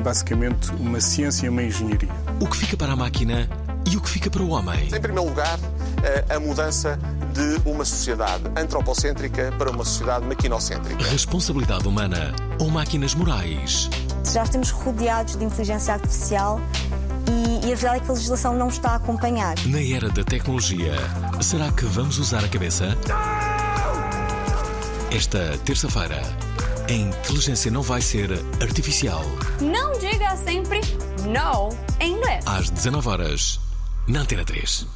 basicamente uma ciência e uma engenharia. O que fica para a máquina e o que fica para o homem. Em primeiro lugar, eh, a mudança de uma sociedade antropocêntrica para uma sociedade maquinocêntrica. Responsabilidade humana ou máquinas morais. Já estamos rodeados de inteligência artificial e, e a verdade é que a legislação não está a acompanhar. Na era da tecnologia, será que vamos usar a cabeça? Esta terça-feira, a inteligência não vai ser artificial. Não diga sempre no em inglês. Às 19 horas, na Antena 3.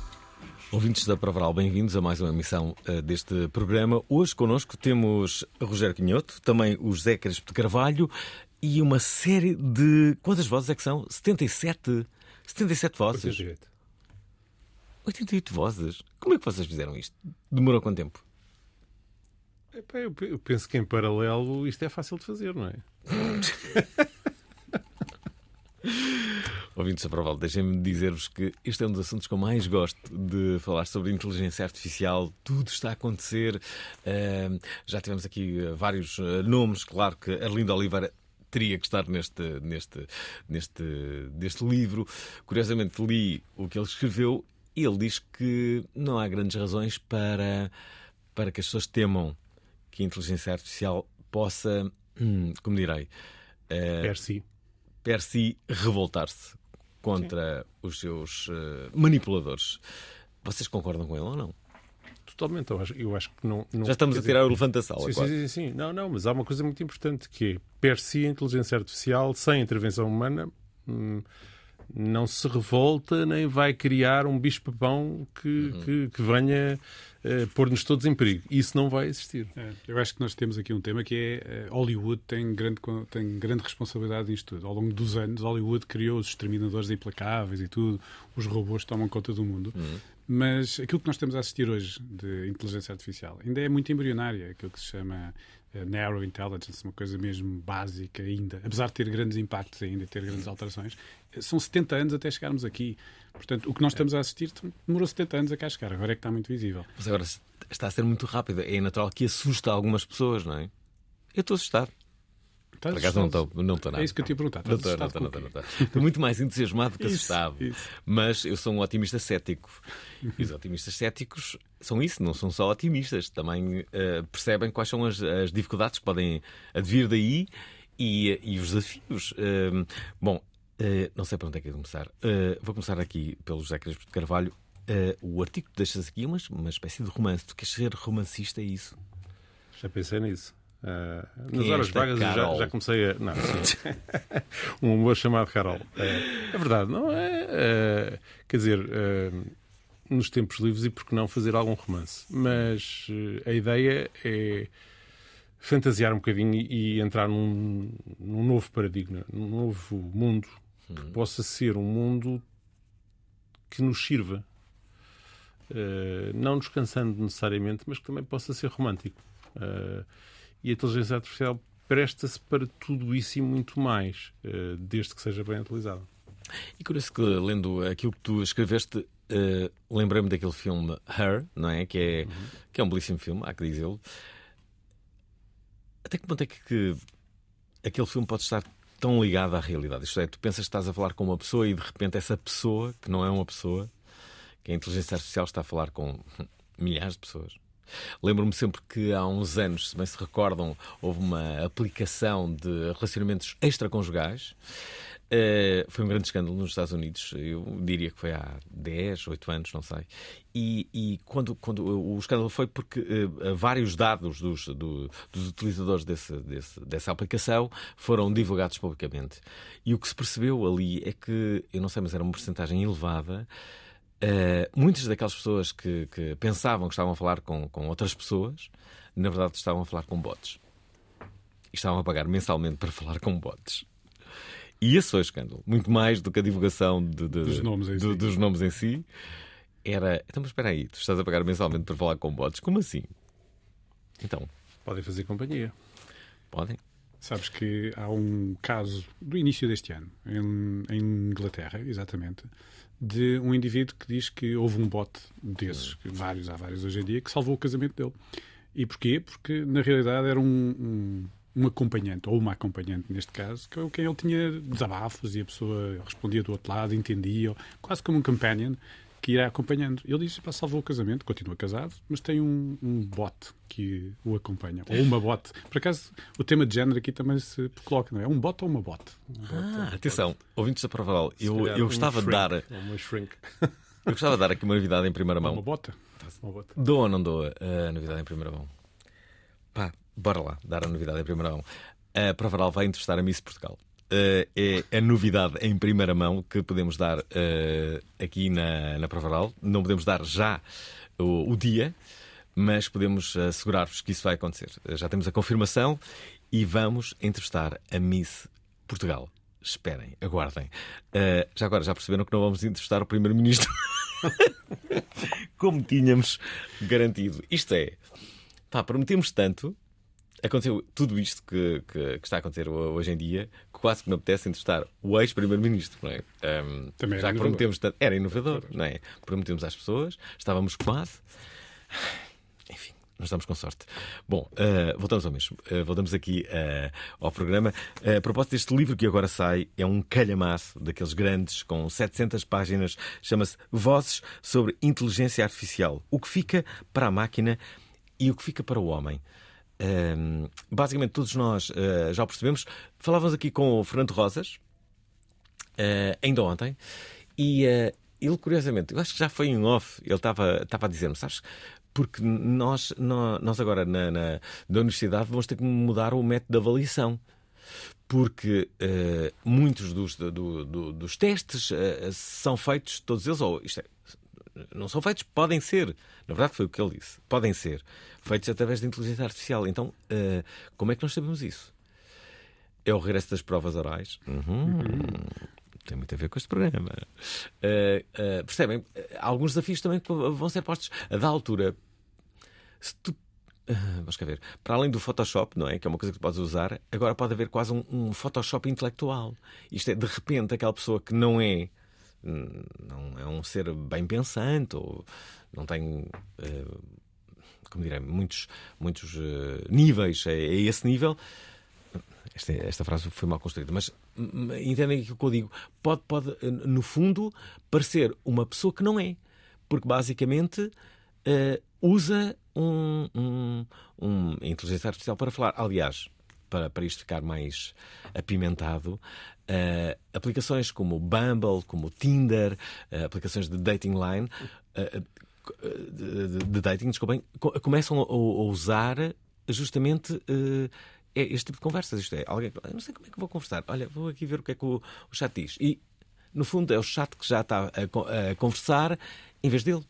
Ouvintes da Provaral, bem-vindos a mais uma emissão eh, deste programa. Hoje connosco temos Rogério Quinhoto, também o José Crespo de Carvalho e uma série de. Quantas vozes é que são? 77? 77 vozes? 88. 88 vozes? Como é que vocês fizeram isto? Demorou quanto tempo? Eu pe- eu penso que em paralelo isto é fácil de fazer, não é? Ouvintes Proval, deixem-me dizer-vos que este é um dos assuntos que eu mais gosto de falar sobre inteligência artificial. Tudo está a acontecer. Uh, já tivemos aqui uh, vários uh, nomes. Claro que Arlindo Oliveira teria que estar neste, neste, neste, neste livro. Curiosamente, li o que ele escreveu e ele diz que não há grandes razões para, para que as pessoas temam que a inteligência artificial possa, hum, como direi, eh, Per si. per si revoltar-se contra os seus eh, manipuladores. Vocês concordam com ele ou não? Totalmente. Eu acho, eu acho que não, não- Já estamos a dizer, tirar o elefante da sala, Sim, sim, sim, sim. Não, não, mas há uma coisa muito importante que é, per si, a inteligência artificial, sem intervenção humana, hum, não se revolta nem vai criar um bicho-papão que, Uhum. que, que venha eh, pôr-nos todos em perigo. Isso não vai existir. É, eu acho que nós temos aqui um tema que é eh, Hollywood tem grande, tem grande responsabilidade nisto tudo. Ao longo dos anos, Hollywood criou os exterminadores implacáveis e tudo, os robôs tomam conta do mundo. Mas aquilo que nós estamos a assistir hoje de inteligência artificial ainda é muito embrionária, aquilo que se chama narrow intelligence, uma coisa mesmo básica ainda, apesar de ter grandes impactos ainda e ter grandes alterações. eh, São 70 anos até chegarmos aqui. Portanto, o que nós estamos a assistir demorou 70 anos a cá chegar, agora é que está muito visível. Mas agora está a ser muito rápido. É natural que assusta algumas pessoas, não é? Eu estou assustado. Estás Por acaso não estou, não estou nada. É isso que eu te ia perguntar. Não estou, não estou, não estou, não quê? estou. Estou muito mais entusiasmado que assustado. Mas eu sou um otimista cético. E os otimistas céticos são isso, não são só otimistas. Também eh, percebem quais são as, as dificuldades que podem advir daí e, e os desafios. Eh, bom, eh, não sei para onde é que é de começar. Eh, vou começar aqui pelo José Crespo de Carvalho. O artigo que deixas aqui é uma, uma espécie de romance. Tu queres ser romancista, é isso? Já pensei nisso. Ah, Quem nas é horas vagas já, já comecei a. Não, um amor chamado Carol. É, é verdade, não é? é, quer dizer, é, nos tempos livres e por que não fazer algum romance. Mas eh, a ideia é fantasiar um bocadinho e, e entrar num, num novo paradigma, num novo mundo que possa ser um mundo que nos sirva. Eh, não nos cansando necessariamente, mas que também possa ser romântico. Eh, e a inteligência artificial presta-se para tudo isso e muito mais, eh, desde que seja bem utilizada. E curioso que, lendo aquilo que tu escreveste, eh, lembrei-me daquele filme Her, não é? Que é, que é um belíssimo filme, há que dizê-lo. Até que ponto é que, que aquele filme pode estar tão ligado à realidade? Isto é, tu pensas que estás a falar com uma pessoa e de repente essa pessoa, que não é uma pessoa, que a inteligência artificial está a falar com milhares de pessoas. Lembro-me sempre que há uns anos, se bem se recordam, houve uma aplicação de relacionamentos extraconjugais Uh, foi um grande escândalo nos Estados Unidos, eu diria que foi há 10, 8 anos, não sei. E, e quando, quando o escândalo foi porque uh, vários dados dos, do, dos utilizadores desse, desse, dessa aplicação foram divulgados publicamente. E o que se percebeu ali é que, eu não sei, mas era uma porcentagem elevada. Uh, muitas daquelas pessoas que, que, pensavam que estavam a falar com, com outras pessoas, na verdade estavam a falar com bots. E estavam a pagar mensalmente para falar com bots. E esse foi o escândalo. Muito mais do que a divulgação de, de, dos, nomes em do, si. dos nomes em si. Era. Então, mas espera aí, tu estás a pagar mensalmente para falar com bots? Como assim? Então. Podem fazer companhia. Podem. Sabes que há um caso do início deste ano, em, em Inglaterra, exatamente, de um indivíduo que diz que houve um bot desses, vários, há vários hoje em dia, que salvou o casamento dele. E porquê? Porque na realidade era um, um um acompanhante, ou uma acompanhante neste caso, é quem ele tinha desabafos e a pessoa respondia do outro lado, entendia, quase como um companion que irá acompanhando. Ele disse, para salvou o casamento, continua casado, mas tem um, um bot que o acompanha, ou uma bot. Por acaso, o tema de género aqui também se coloca, não é? É um bot ou uma bot? Um bot ah, um atenção, bot. ouvintes da Provaral, eu, eu gostava um de dar... Uma shrink. eu gostava de dar aqui uma novidade em primeira mão. Uma bota. Uma bota. Dou ou não dou a novidade em primeira mão? Pá, bora lá, dar a novidade em primeira mão. A Provaral vai entrevistar a Miss Portugal. Uh, é a novidade em primeira mão que podemos dar uh, aqui na, na Provaral. Não podemos dar já o, o dia, mas podemos assegurar-vos que isso vai acontecer. Já temos a confirmação e vamos entrevistar a Miss Portugal. Esperem, aguardem. Uh, já agora, já perceberam que não vamos entrevistar o Primeiro-Ministro como tínhamos garantido. Isto é, pá, prometemos tanto aconteceu tudo isto que, que, que, está a acontecer hoje em dia, quase que me apetece entrevistar o ex-primeiro-ministro, não é? Um, Também já que prometemos tanto. Era inovador, não é? Prometemos às pessoas, estávamos quase. Enfim. Nós estamos com sorte. Bom, uh, voltamos ao mesmo. Uh, voltamos aqui uh, ao programa. a propósito deste livro que agora sai, é um calhamaço daqueles grandes, com 700 páginas, chama-se Vozes sobre Inteligência Artificial. O que fica para a máquina e o que fica para o homem. Um, basicamente, todos nós uh, já o percebemos. Falávamos aqui com o Fernando Rosas, uh, ainda ontem, e uh, ele, curiosamente, eu acho que já foi em off, ele estava a dizer-me, sabes, porque nós, nós agora na, na, na, universidade vamos ter que mudar o método de avaliação. Porque muitos dos, do, do, dos testes são feitos, todos eles, ou isto é, não são feitos, podem ser. Na verdade, foi o que ele disse. Podem ser feitos através da inteligência artificial. Então, uh, como é que nós sabemos isso? É o regresso das provas orais. Uhum. Tem muito a ver com este programa. Uh, uh, percebem? Alguns desafios também vão ser postos. A da altura, se tu vamos cá ver. Para além do Photoshop, não é? Que é uma coisa que podes usar, agora pode haver quase um, um Photoshop intelectual. Isto é, de repente, aquela pessoa que não é não é um ser bem pensante ou não tem uh, como direi, muitos, muitos uh, níveis a, a, esse nível. Esta, esta frase foi mal construída, mas entendem aquilo que eu digo. Pode, pode, eh, no fundo, parecer uma pessoa que não é, porque basicamente uh, usa um, um, um, inteligência artificial para falar. Aliás, para, para isto ficar mais apimentado, uh, aplicações como o Bumble, como o Tinder, uh, aplicações de dating line, uh, de, de, dating, desculpem, começam a, a usar justamente este tipo de conversas. Isto é, alguém, não sei como é que vou conversar. Olha, vou aqui ver o que é que o, o chat diz. E, no fundo, é o chat que já está a, a conversar em vez dele.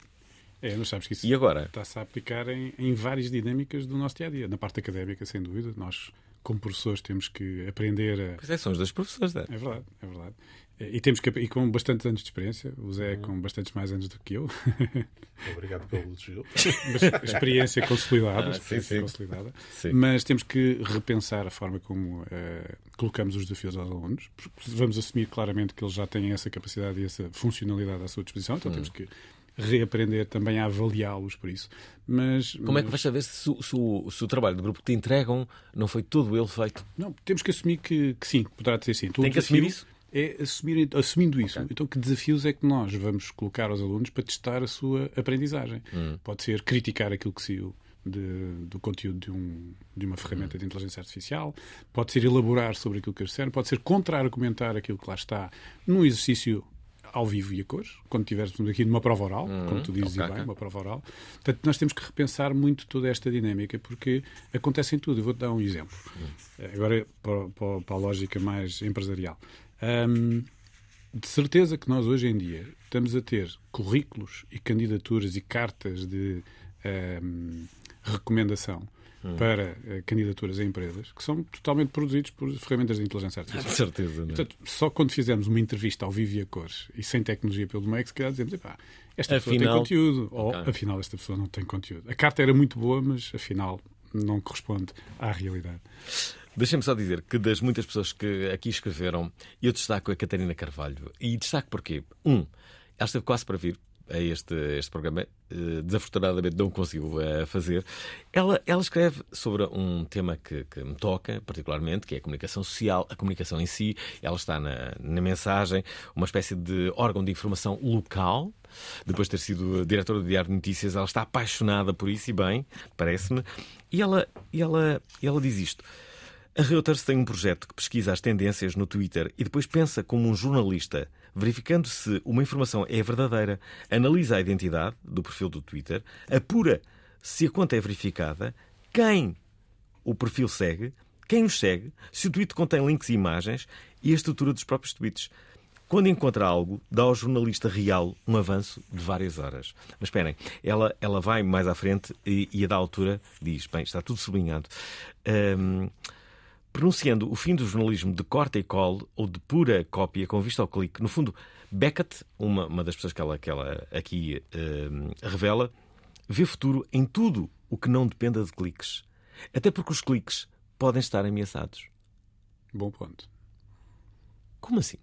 É, não sabes que isso e agora? está-se a aplicar em, em, várias dinâmicas do nosso dia a dia. Na parte académica, sem dúvida, nós como professores temos que aprender a. Pois é, são os dois professores, é? É verdade, é verdade. E, temos que, e com bastantes anos de experiência, o Zé uhum. com bastantes mais anos do que eu. Obrigado pelo elogio. experiência consolidada, ah, experiência sim, consolidada. Sim. Mas temos que repensar a forma como uh, colocamos os desafios aos alunos. Vamos assumir claramente que eles já têm essa capacidade e essa funcionalidade à sua disposição, então uhum. temos que reaprender também a avaliá-los por isso. Mas, Como é que vais saber se, se, se, o, se, o, trabalho do grupo que te entregam não foi todo ele feito? Não, temos que assumir que, que sim, poderá ser sim. Tem que assumir isso? É assumir, assumindo isso. Okay. Então, que desafios é que nós vamos colocar aos alunos para testar a sua aprendizagem? Hum. Pode ser criticar aquilo que se de, do conteúdo de, um, de uma ferramenta de inteligência artificial, pode ser elaborar sobre aquilo que eles disseram, pode ser contra-argumentar aquilo que lá está num exercício ao vivo e a cores, quando estivéssemos aqui numa prova oral, uhum, como tu dizes okay, bem, okay. uma prova oral. Portanto, nós temos que repensar muito toda esta dinâmica, porque acontece em tudo. Eu vou-te dar um exemplo. Uhum. Agora, para, para, para, a lógica mais empresarial. Um, de certeza que nós, hoje em dia, estamos a ter currículos e candidaturas e cartas de um, recomendação hum. para uh, candidaturas a empresas que são totalmente produzidos por ferramentas de inteligência artificial. De certeza. É? Portanto, só quando fizermos uma entrevista ao vivo e a cores e sem tecnologia pelo meio, que se calhar dizemos, epá, esta pessoa tem conteúdo. Okay. Ou, afinal, esta pessoa não tem conteúdo. A carta era muito boa, mas, afinal, não corresponde à realidade. Deixem-me só dizer que das muitas pessoas que aqui escreveram, eu destaco a Catarina Carvalho. E destaco porquê? Um, ela esteve quase para vir a este, este programa, uh, desafortunadamente não conseguiu uh, fazer. Ela, ela escreve sobre um tema que, que, me toca particularmente, que é a comunicação social, a comunicação em si. Ela está na, na mensagem, uma espécie de órgão de informação local. Depois de ter sido diretora do Diário de Notícias, ela está apaixonada por isso e bem, parece-me. E ela, ela, ela diz isto. A Reuters tem um projeto que pesquisa as tendências no Twitter e depois pensa como um jornalista verificando se uma informação é verdadeira, analisa a identidade do perfil do Twitter, apura se a conta é verificada, quem o perfil segue, quem os segue, se o tweet contém links e imagens e a estrutura dos próprios tweets. Quando encontra algo, dá ao jornalista real um avanço de várias horas. Mas esperem, ela, ela vai mais à frente e, e a da altura diz: bem, está tudo sublinhado. Um, pronunciando o fim do jornalismo de corta e cole ou de pura cópia com vista ao clique. No fundo, Beckett, uma, uma das pessoas que ela, que ela aqui uh, revela, vê futuro em tudo o que não dependa de cliques. Até porque os cliques podem estar ameaçados. Bom ponto. Como assim?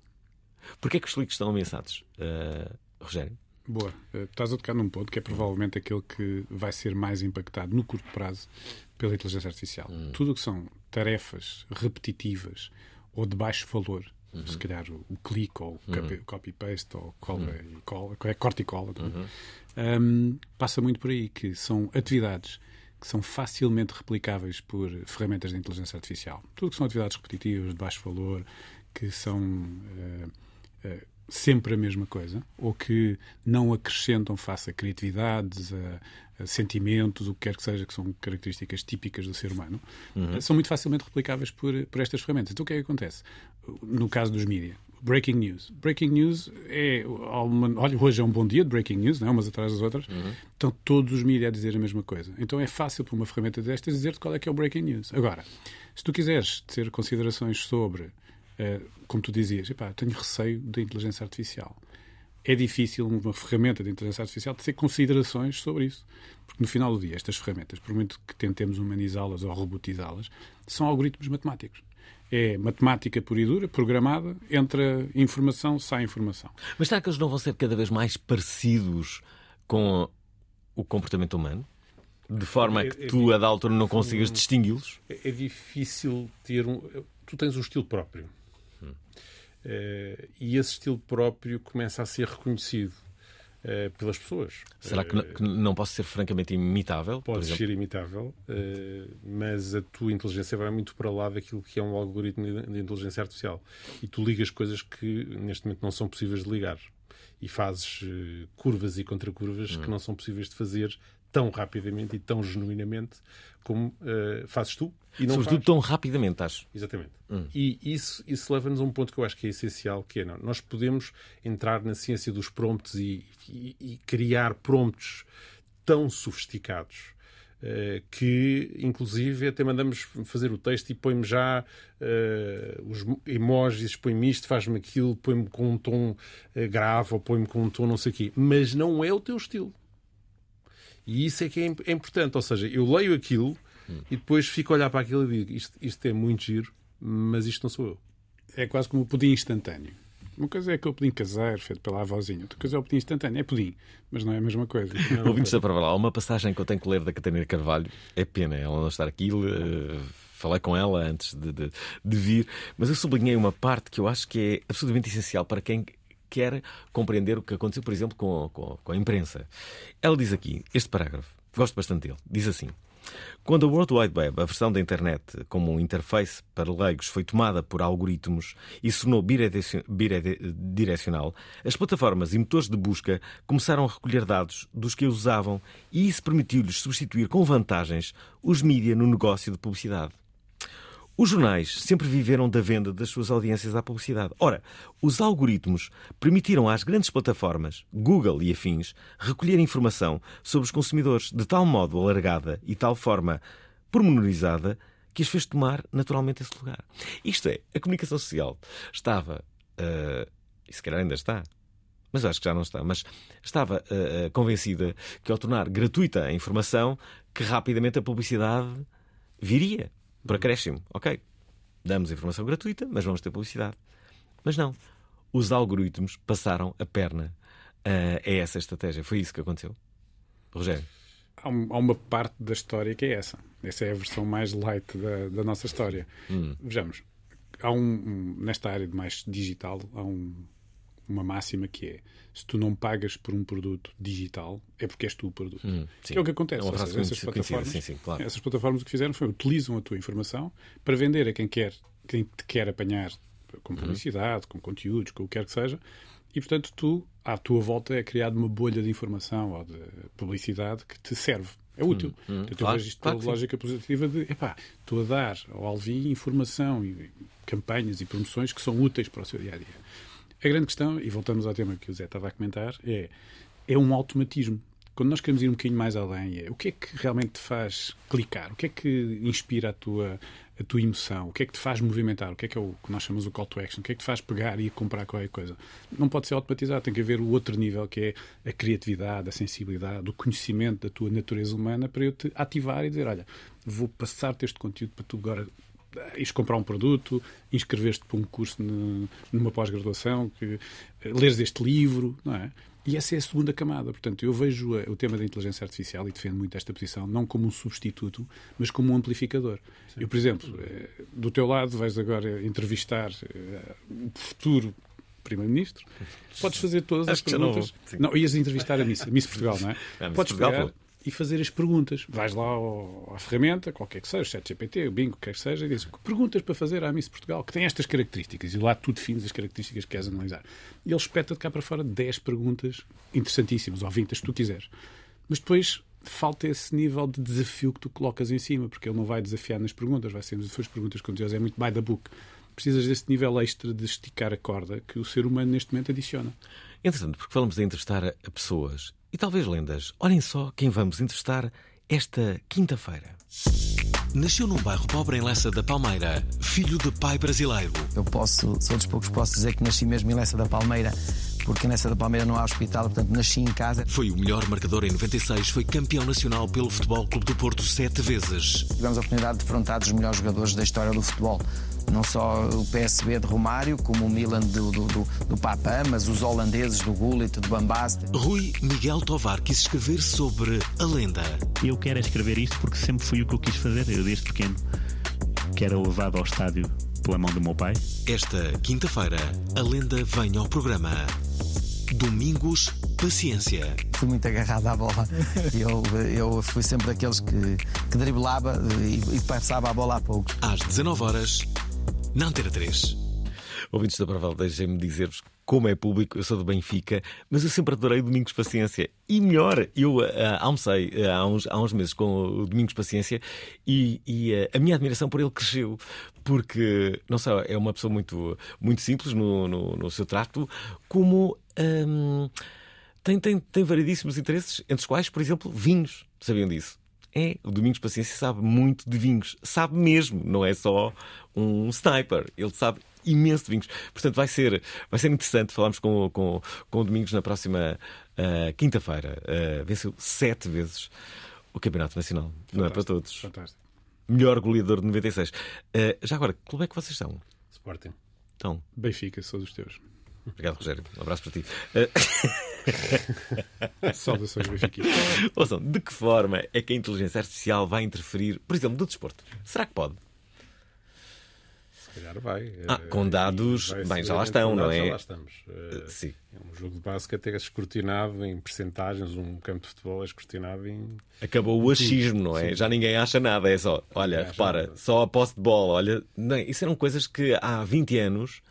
Porquê é que os cliques estão ameaçados, uh, Rogério? Boa. Uh, estás a tocar num ponto que é provavelmente aquele que vai ser mais impactado no curto prazo pela inteligência artificial. Hum. Tudo o que são tarefas repetitivas ou de baixo valor, uhum. se calhar o, o clique ou o uhum. copy-paste ou cola uhum. e cola, é corte e cola, uhum. um, passa muito por aí, que são atividades que são facilmente replicáveis por ferramentas de inteligência artificial. Tudo que são atividades repetitivas, de baixo valor, que são uh, uh, sempre a mesma coisa, ou que não acrescentam face a criatividades, a, sentimentos, o que quer que seja, que são características típicas do ser humano, uhum. são muito facilmente replicáveis por, por estas ferramentas. Então o que é que acontece? No caso dos mídias, breaking news. Breaking news é. Olha, hoje é um bom dia de breaking news, não é? umas atrás das outras. Uhum. Estão todos os mídias a dizer a mesma coisa. Então é fácil para uma ferramenta destas dizer-te qual é que é o breaking news. Agora, se tu quiseres ter considerações sobre, como tu dizias, epá, tenho receio da inteligência artificial é difícil uma ferramenta de inteligência artificial ter considerações sobre isso. Porque no final do dia, estas ferramentas, por muito que tentemos humanizá-las ou robotizá-las, são algoritmos matemáticos. É matemática pura e dura, programada, entra informação, sai informação. Mas será que eles não vão ser cada vez mais parecidos com o comportamento humano? De forma a que é, é, tu, a da altura, não consigas distingui-los? É, é difícil ter um. Tu tens um estilo próprio Uh, e esse estilo próprio começa a ser reconhecido uh, pelas pessoas. Será que, que, não posso ser francamente imitável? Pode ser imitável, uh, mas a tua inteligência vai muito para lá daquilo que é um algoritmo de inteligência artificial. E tu ligas coisas que neste momento não são possíveis de ligar. E fazes curvas e contracurvas hum. que não são possíveis de fazer tão rapidamente e tão genuinamente como uh, fazes tu. E não Sobretudo faz. tão rapidamente, acho. Exatamente. Hum. E isso, isso leva-nos a um ponto que eu acho que é essencial, que é não, nós podemos entrar na ciência dos prompts e, e, e criar prompts tão sofisticados uh, que, inclusive, até mandamos fazer o texto e põe-me já uh, os emojis, põe-me isto, faz-me aquilo, põe-me com um tom grave ou põe-me com um tom não sei o quê. Mas não é o teu estilo. E isso é que é, é importante. Ou seja, eu leio aquilo hum. e depois fico a olhar para aquilo e digo isto, isto é muito giro, mas isto não sou eu. É quase como o pudim instantâneo. Uma coisa é aquele pudim caseiro, feito pela avózinha. Outra coisa é o pudim instantâneo. É pudim, mas não é a mesma coisa. Ouvintes da para lá, uma passagem que eu tenho que ler da Catarina Carvalho. É pena ela não estar aqui. Uh, falei com ela antes de, de, de, vir, mas eu sublinhei uma parte que eu acho que é absolutamente essencial para quem quer compreender o que aconteceu, por exemplo, com, com, com a imprensa. Ela diz aqui, este parágrafo. Gosto bastante dele. Diz assim. Quando a World Wide Web, a versão da internet como um interface para leigos, foi tomada por algoritmos e se tornou bidirecional, as plataformas e motores de busca começaram a recolher dados dos que a usavam e isso permitiu-lhes substituir com vantagens os mídia no negócio de publicidade. Os jornais sempre viveram da venda das suas audiências à publicidade. Ora, os algoritmos permitiram às grandes plataformas, Google e afins, recolher informação sobre os consumidores de tal modo alargada e tal forma pormenorizada que as fez tomar naturalmente esse lugar. Isto é, a comunicação social estava, uh, e se calhar ainda está, mas acho que já não está, mas estava uh, convencida que ao tornar gratuita a informação, que rapidamente a publicidade viria por acréscimo. Ok, damos informação gratuita, mas vamos ter publicidade. Mas não. Os algoritmos passaram a perna uh, a essa estratégia. Foi isso que aconteceu. Rogério. Há, uma parte da história que é essa. Essa é a versão mais light da, da nossa história. Hum. Vejamos, há um, um, nesta área de mais digital, há um, uma máxima que é se tu não pagas por um produto digital, é porque és tu o produto. Hum, que é o que acontece. É seja, essas, plataformas, sim, sim, claro. essas plataformas o que fizeram foi utilizam a tua informação para vender a quem quer, quem te quer apanhar com uhum. publicidade, com conteúdos, com o que quer que seja, e portanto tu, à tua volta, é criada uma bolha de informação ou de publicidade que te serve. É útil. Hum, hum, portanto, claro, eu vejo isto claro pela lógica positiva de epá, estou a dar ao Alvi informação e campanhas e promoções que são úteis para o seu dia a dia. A grande questão, e voltamos ao tema que o Zé estava a comentar, é, é um automatismo. Quando nós queremos ir um bocadinho mais além, é o que é que realmente te faz clicar? O que é que inspira a tua, a tua emoção? O que é que te faz movimentar? O que é que é o que nós chamamos o call to action? O que é que te faz pegar e comprar qualquer coisa? Não pode ser automatizado, tem que haver o outro nível que é a criatividade, a sensibilidade, o conhecimento da tua natureza humana para eu te ativar e dizer: olha, vou passar-te este conteúdo para tu agora ires comprar um produto, inscrever-te para um curso numa pós-graduação, que eh, leres este livro, não é? E essa é a segunda camada. Portanto, eu vejo o tema da inteligência artificial e defendo muito esta posição, não como um substituto, mas como um amplificador. Sim. Eu, por exemplo, eh, do teu lado, vais agora entrevistar eh, o futuro Primeiro-Ministro, podes fazer todas Acho as perguntas. Não, não, ias entrevistar a Miss, Miss Portugal, não é? é Miss podes Portugal, pegar, e fazer as perguntas. Vais lá ao, à ferramenta, qualquer que seja, ChatGPT, o Bingo, quer que seja, e dizes perguntas para fazer à Miss Portugal, que tem estas características, e lá tu defines as características que queres analisar. E ele espeta de cá para fora 10 perguntas interessantíssimas, ou 20, as que tu quiseres. Mas depois falta esse nível de desafio que tu colocas em cima, porque ele não vai desafiar nas perguntas, vai ser as perguntas com Deus, é muito by the book. Precisas desse nível extra de esticar a corda que o ser humano neste momento adiciona. Interessante, porque falamos de entrevistar a pessoas e talvez lendas. Olhem só quem vamos entrevistar esta quinta-feira. Nasceu num bairro pobre em Lessa da Palmeira, filho de pai brasileiro. Eu posso, sou dos poucos, posso dizer que nasci mesmo em Lessa da Palmeira, porque nessa da Palmeira não há hospital, portanto nasci em casa. Foi o melhor marcador em 96, foi campeão nacional pelo Futebol Clube do Porto sete vezes. Tivemos a oportunidade de defrontar os melhores jogadores da história do futebol não só o PSB de Romário, como o Milan do, do, do, do Papá, mas os holandeses do Gullit, do Bambaste. Rui Miguel Tovar quis escrever sobre a lenda. Eu quero escrever isto porque sempre foi o que eu quis fazer, eu desde pequeno, que era levado ao estádio pela mão do meu pai. Esta quinta-feira, a lenda vem ao programa. Domingos, paciência. Fui muito agarrado à bola. Eu, eu fui sempre daqueles que, que driblava e, e passava a bola a pouco. Às 19 horas na Antena 3. Ouvintes da Proval, deixem-me dizer-vos como é público, eu sou do Benfica, mas eu sempre adorei Domingos Paciência. E melhor, eu uh, almocei uh, há, uns, há uns meses com o Domingos Paciência e, e uh, a minha admiração por ele cresceu. Porque, não sei, é uma pessoa muito, muito simples no, no, no seu trato, como um, tem, tem, tem variedíssimos interesses, entre os quais, por exemplo, vinhos. Sabiam disso? É, o Domingos Paciência sabe muito de vinhos. Sabe mesmo, não é só um sniper. Ele sabe imenso de vinhos. Portanto, vai ser, vai ser interessante falarmos com, com, com o Domingos na próxima uh, quinta-feira. Uh, venceu sete vezes o Campeonato Nacional. Fantástico, não é para todos. Fantástico. Melhor goleador de 96. Uh, já agora, que clube é que vocês são? Sporting. Então. Benfica, sou dos teus. Obrigado, Rogério. Um abraço para ti. Saudações, Benfica. Ouçam, de que forma é que a inteligência artificial vai interferir, por exemplo, no desporto? Será que pode? calhar vai. Ah, com dados, bem, já lá estão, não é? Já lá estamos. Uh, Sim. É um jogo de basquete é escrutinado em percentagens, um campo de futebol é escrutinado em. Acabou o achismo, não é? Sim. Já ninguém acha nada, é só, olha, repara, só a posse de bola, olha, não, isso eram coisas que há 20 anos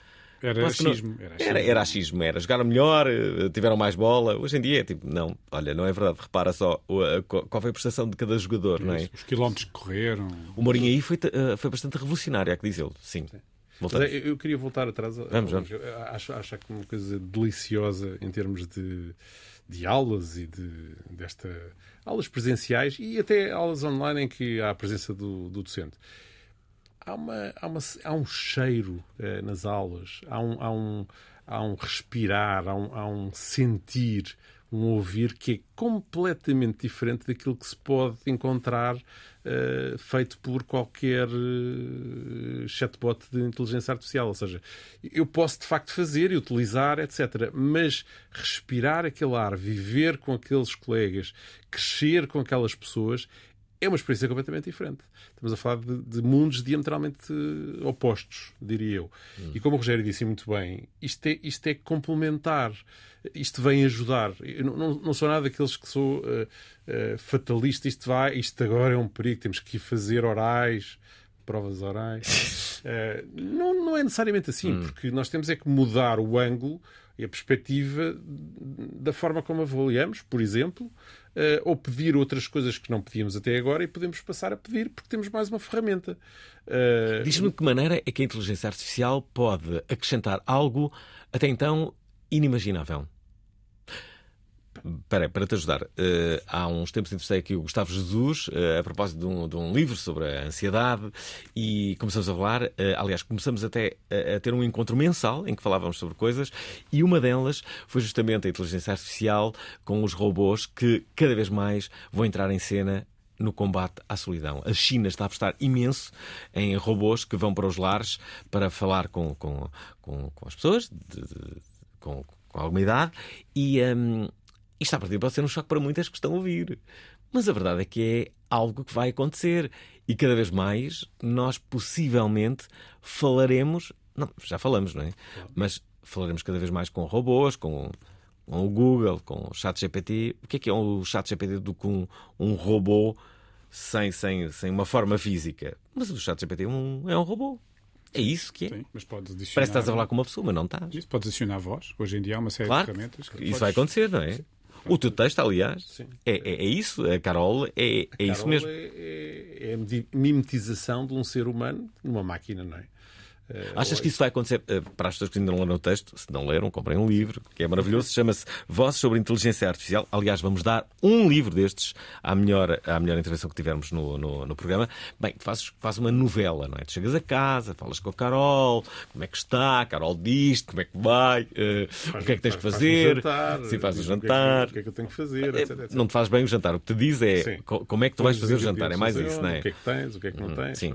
era achismo. Era, achismo. Era, era achismo, era. Jogaram melhor, eh, tiveram mais bola. Hoje em dia é tipo, não, olha, não é verdade. Repara só qual foi a prestação de cada jogador, não é? Os quilómetros que correram. O Mourinho aí foi, eh, foi bastante revolucionário, é que diz ele. Sim. Sim. É, eu queria voltar atrás. Vamos, vamos. Acho, acho que uma coisa deliciosa em termos de, de aulas e de, desta aulas presenciais e até aulas online em que há a presença do, do docente há, uma, há, uma, há um cheiro eh, nas aulas, há um, há, um, há um respirar, há um, há um sentir, um ouvir que é completamente diferente daquilo que se pode encontrar uh, feito por qualquer uh, chatbot de inteligência artificial. Ou seja, eu posso de facto fazer e utilizar, etc. Mas respirar aquele ar, viver com aqueles colegas, crescer com aquelas pessoas é uma experiência completamente diferente. Estamos a falar de, de mundos diametralmente opostos, diria eu. E como o Rogério disse muito bem, isto é, isto é complementar. Isto vem ajudar. Eu não, não, não sou nada daqueles que sou uh, uh, fatalista. Isto vai, isto agora é um perigo. Temos que ir fazer orais, provas orais. uh, não, não é necessariamente assim, hum. porque nós temos é que mudar o ângulo e a perspectiva da forma como avaliamos, por exemplo, uh, ou pedir outras coisas que não pedíamos até agora e podemos passar a pedir porque temos mais uma ferramenta. Uh... Diz-me de que maneira é que a inteligência artificial pode acrescentar algo até então inimaginável. Para, te ajudar, uh, há uns tempos entrevistei aqui o Gustavo Jesus uh, a propósito de um, de um, livro sobre a ansiedade e começamos a falar. Uh, aliás, começamos até a, a, ter um encontro mensal em que falávamos sobre coisas e uma delas foi justamente a inteligência artificial com os robôs que cada vez mais vão entrar em cena no combate à solidão. A China está a apostar imenso em robôs que vão para os lares para falar com, com, com, com as pessoas de, de, com, com alguma idade e. Um, isto, a partir pode ser um choque para muitas que estão a ouvir. Mas a verdade é que é algo que vai acontecer. E cada vez mais nós possivelmente falaremos. Não, já falamos, não é? Mas falaremos cada vez mais com robôs, com, com o Google, com o ChatGPT. O que é que é o ChatGPT do que um, um robô sem, sem, sem uma forma física? Mas o ChatGPT é um, é um robô. É isso que é. Sim, mas podes adicionar... Parece que estás a falar com uma pessoa, mas não estás. Isso, podes adicionar voz. Hoje em dia há uma série claro, de ferramentas. Que isso podes... vai acontecer, não é? Sim. O teu texto, aliás, é, é, é, isso. A Carol é, é a isso mesmo. É, é, é a mimetização de um ser humano numa máquina, não é? Eh, Achas que isso vai acontecer eh, para as pessoas que ainda não leram o texto? Se não leram, comprem um livro, que é maravilhoso. Chama-se Vozes sobre Inteligência Artificial. Aliás, vamos dar um livro destes à melhor, à melhor intervenção que tivermos no, no, no programa. Bem, fazes, faz uma novela, não é? Tu chegas a casa, falas com a Carol, como é que está, a Carol diz como é que vai, uh, faz, o que é que tens que fazer, faz se faz o jantar. O que é que eu tenho que fazer, etc, etc. Não te faz bem o jantar. O que te diz é Sim. como é que tu vais fazer o jantar. É mais isso, não é? O que é que tens, o que é que não hum, tens. Sim.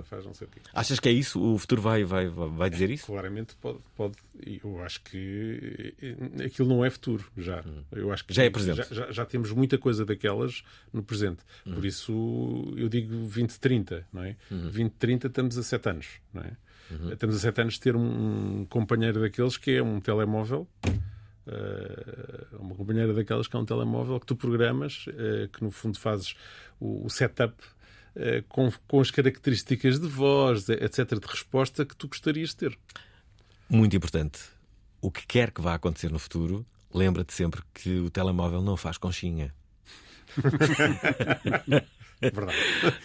Achas que é isso? O futuro vai, vai, vai dizer isso? Claramente pode, pode. Eu acho que aquilo não é futuro já. Hum. Eu acho que já é presente. Já, já, já, temos muita coisa daquelas no presente. Hum. Por isso eu digo 2030, não é? Uhum. 2030 estamos a 7 anos, não é? Uhum. Estamos a 7 anos de ter um companheiro daqueles que é um telemóvel. Uh, uma companheira daquelas que é um telemóvel que tu programas, uh, que no fundo fazes o, o setup eh, com, com as características de voz, etc., de resposta que tu gostarias de ter. Muito importante. O que quer que vá acontecer no futuro, lembra-te sempre que o telemóvel não faz conchinha. Verdade.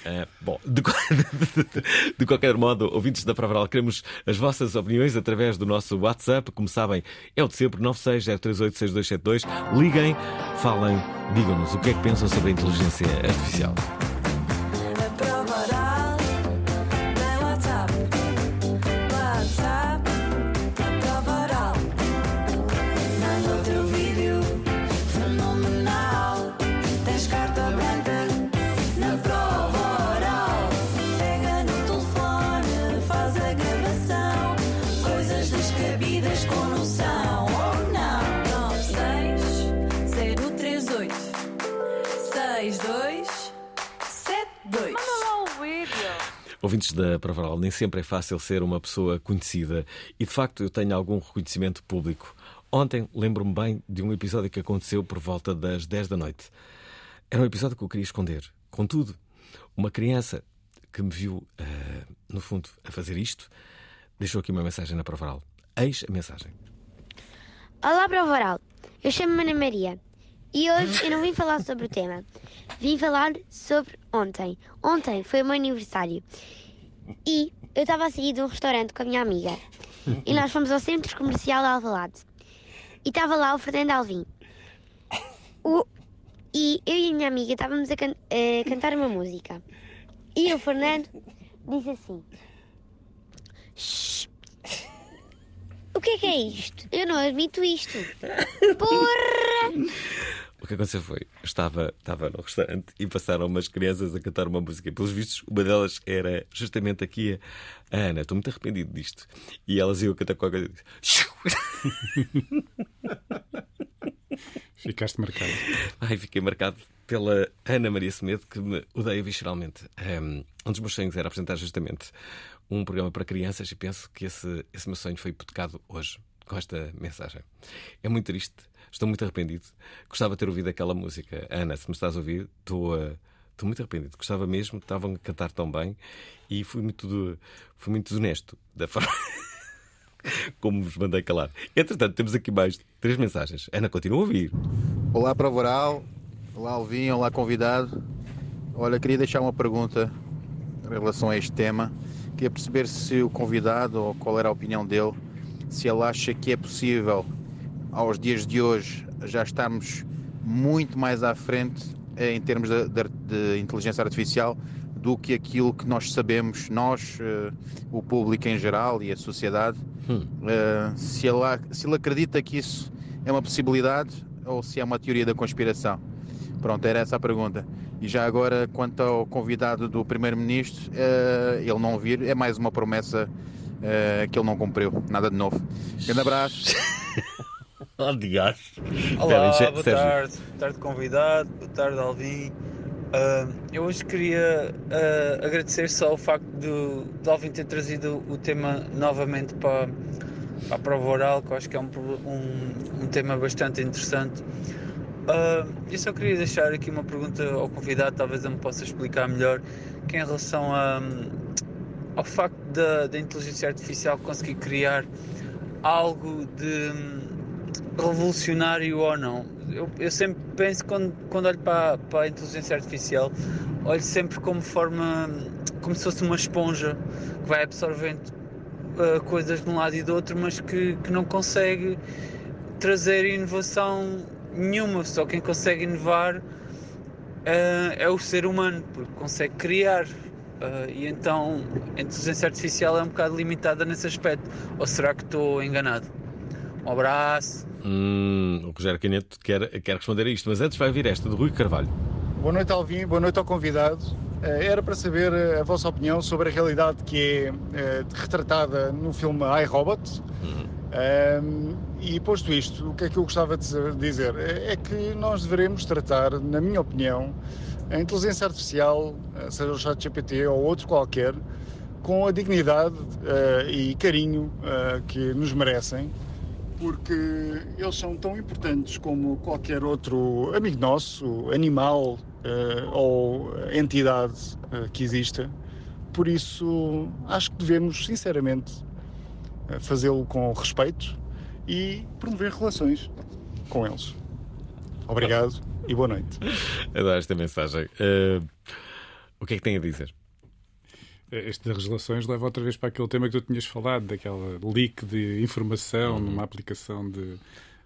É, bom, de, de, de, qualquer modo, ouvintes da Provaral, queremos as vossas opiniões através do nosso WhatsApp. Como sabem, é o de sempre, 960386272. Liguem, falem, digam-nos o que é que pensam sobre a inteligência artificial. Ouvintes da Provaral, nem sempre é fácil ser uma pessoa conhecida e de facto eu tenho algum reconhecimento público. Ontem lembro-me bem de um episódio que aconteceu por volta das 10 da noite. Era um episódio que eu queria esconder. Contudo, uma criança que me viu, uh, no fundo, a fazer isto, deixou aqui uma mensagem na Provaral. Eis a mensagem. Olá, Provaral. Eu chamo-me Ana Maria. E hoje eu não vim falar sobre o tema. Vim falar sobre ontem. Ontem foi o meu aniversário. E eu estava a sair de um restaurante com a minha amiga. E nós fomos ao centro comercial de Alvalade. E estava lá o Fernando Alvim. O... E eu e a minha amiga estávamos a, can... a cantar uma música. E o Fernando disse assim: o que é que é isto? Eu não admito isto. Porra! O que aconteceu foi, estava, estava no restaurante e passaram umas crianças a cantar uma música. Pelos vistos, uma delas era justamente aqui a Ana. Estou muito arrependido disto. E elas iam cantar qualquer coisa. Ficaste marcado. Ai, fiquei marcado pela Ana Maria Semedo, que me odeia visceralmente. Um dos meus sonhos era apresentar justamente um programa para crianças e penso que esse, esse meu sonho foi hipotecado hoje com esta mensagem. É muito triste, estou muito arrependido. Gostava de ter ouvido aquela música. Ana, se me estás a ouvir, estou, uh, estou muito arrependido. Gostava mesmo, estavam a cantar tão bem e fui muito, fui muito da forma. como vos mandei calar. Entretanto, temos aqui mais três mensagens. Ana, continua a ouvir. Olá, Prova Oral. Olá, Alvin. Olá, convidado. Olha, queria deixar uma pergunta em relação a este tema. Queria perceber se o convidado, ou qual era a opinião dele, se ele acha que é possível, aos dias de hoje, já estarmos muito mais à frente eh, em termos de, de, de inteligência artificial do que aquilo que nós sabemos, nós, uh, o público em geral e a sociedade. Hum. Uh, se, ele, se ele acredita que isso é uma possibilidade ou se é uma teoria da conspiração. Pronto, era essa a pergunta. E já agora, quanto ao convidado do Primeiro-Ministro, uh, ele não vir, é mais uma promessa que ele não cumpriu. Nada de novo. Grande abraço. oh. Olá, Pera, boa tarde. Boa tarde, convidado. Boa tarde, Alvin. Uh, eu hoje queria uh, agradecer só o facto de, de Alvin ter trazido o tema novamente para, para a prova oral, que eu acho que é um, um, um tema bastante interessante. Uh, eu só queria deixar aqui uma pergunta ao convidado, talvez eu me possa explicar melhor, que é em relação a, ao facto da, da inteligência artificial conseguir criar algo de revolucionário ou não. Eu, eu sempre penso, quando, quando olho para, para a inteligência artificial, olho sempre como forma, como se fosse uma esponja que vai absorvendo uh, coisas de um lado e do outro, mas que, que não consegue trazer inovação nenhuma, só quem consegue inovar uh, é o ser humano, porque consegue criar. Uh, e então a inteligência artificial é um bocado limitada nesse aspecto. Ou será que estou enganado? Um abraço. Hum, o Rogério Caneto quer, quer responder a isto, mas antes vai vir esta do Rui Carvalho. Boa noite, Alvin. Boa noite ao convidado. Eh, era para saber a vossa opinião sobre a realidade que é retratada no filme iRobot. Uhum um, e posto isto, o que é que eu gostava de dizer? É, que nós devemos tratar, na minha opinião, a inteligência artificial, eh, seja o chat GPT ou outro qualquer, com a dignidade uh, e carinho uh, que nos merecem, porque eles são tão importantes como qualquer outro amigo nosso, animal uh, ou entidade que exista. Por isso, acho que devemos, sinceramente, fazê-lo com respeito e promover relações com eles. Obrigado e boa noite. Adoro esta mensagem. Uh, o que é que tem a dizer? Este das relações leva outra vez para aquele tema que tu tinhas falado, daquela leak de informação uhum. numa aplicação de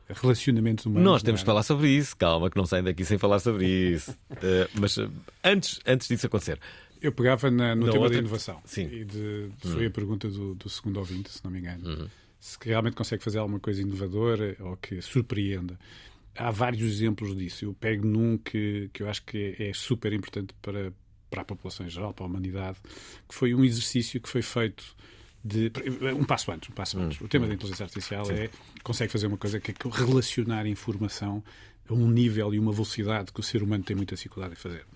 relacionamentos humanos. Nós temos é? que falar sobre isso, calma, que não saem daqui sem falar sobre isso. Uh, mas uh, antes, antes disso acontecer, eu pegava na, no tema outra... da inovação. Sim. E de, foi hum. a pergunta do, do, segundo ouvinte, se não me engano. Uhum. Se realmente consegue fazer alguma coisa inovadora ou que surpreenda. Há vários exemplos disso. Eu pego num que, que eu acho que é super importante para, para a população em geral, para a humanidade, que foi um exercício que foi feito de, um passo antes, um passo antes. Hum. O tema da inteligência artificial Sim. é consegue fazer uma coisa que é relacionar informação a um nível e uma velocidade que o ser humano tem muita dificuldade em fazer.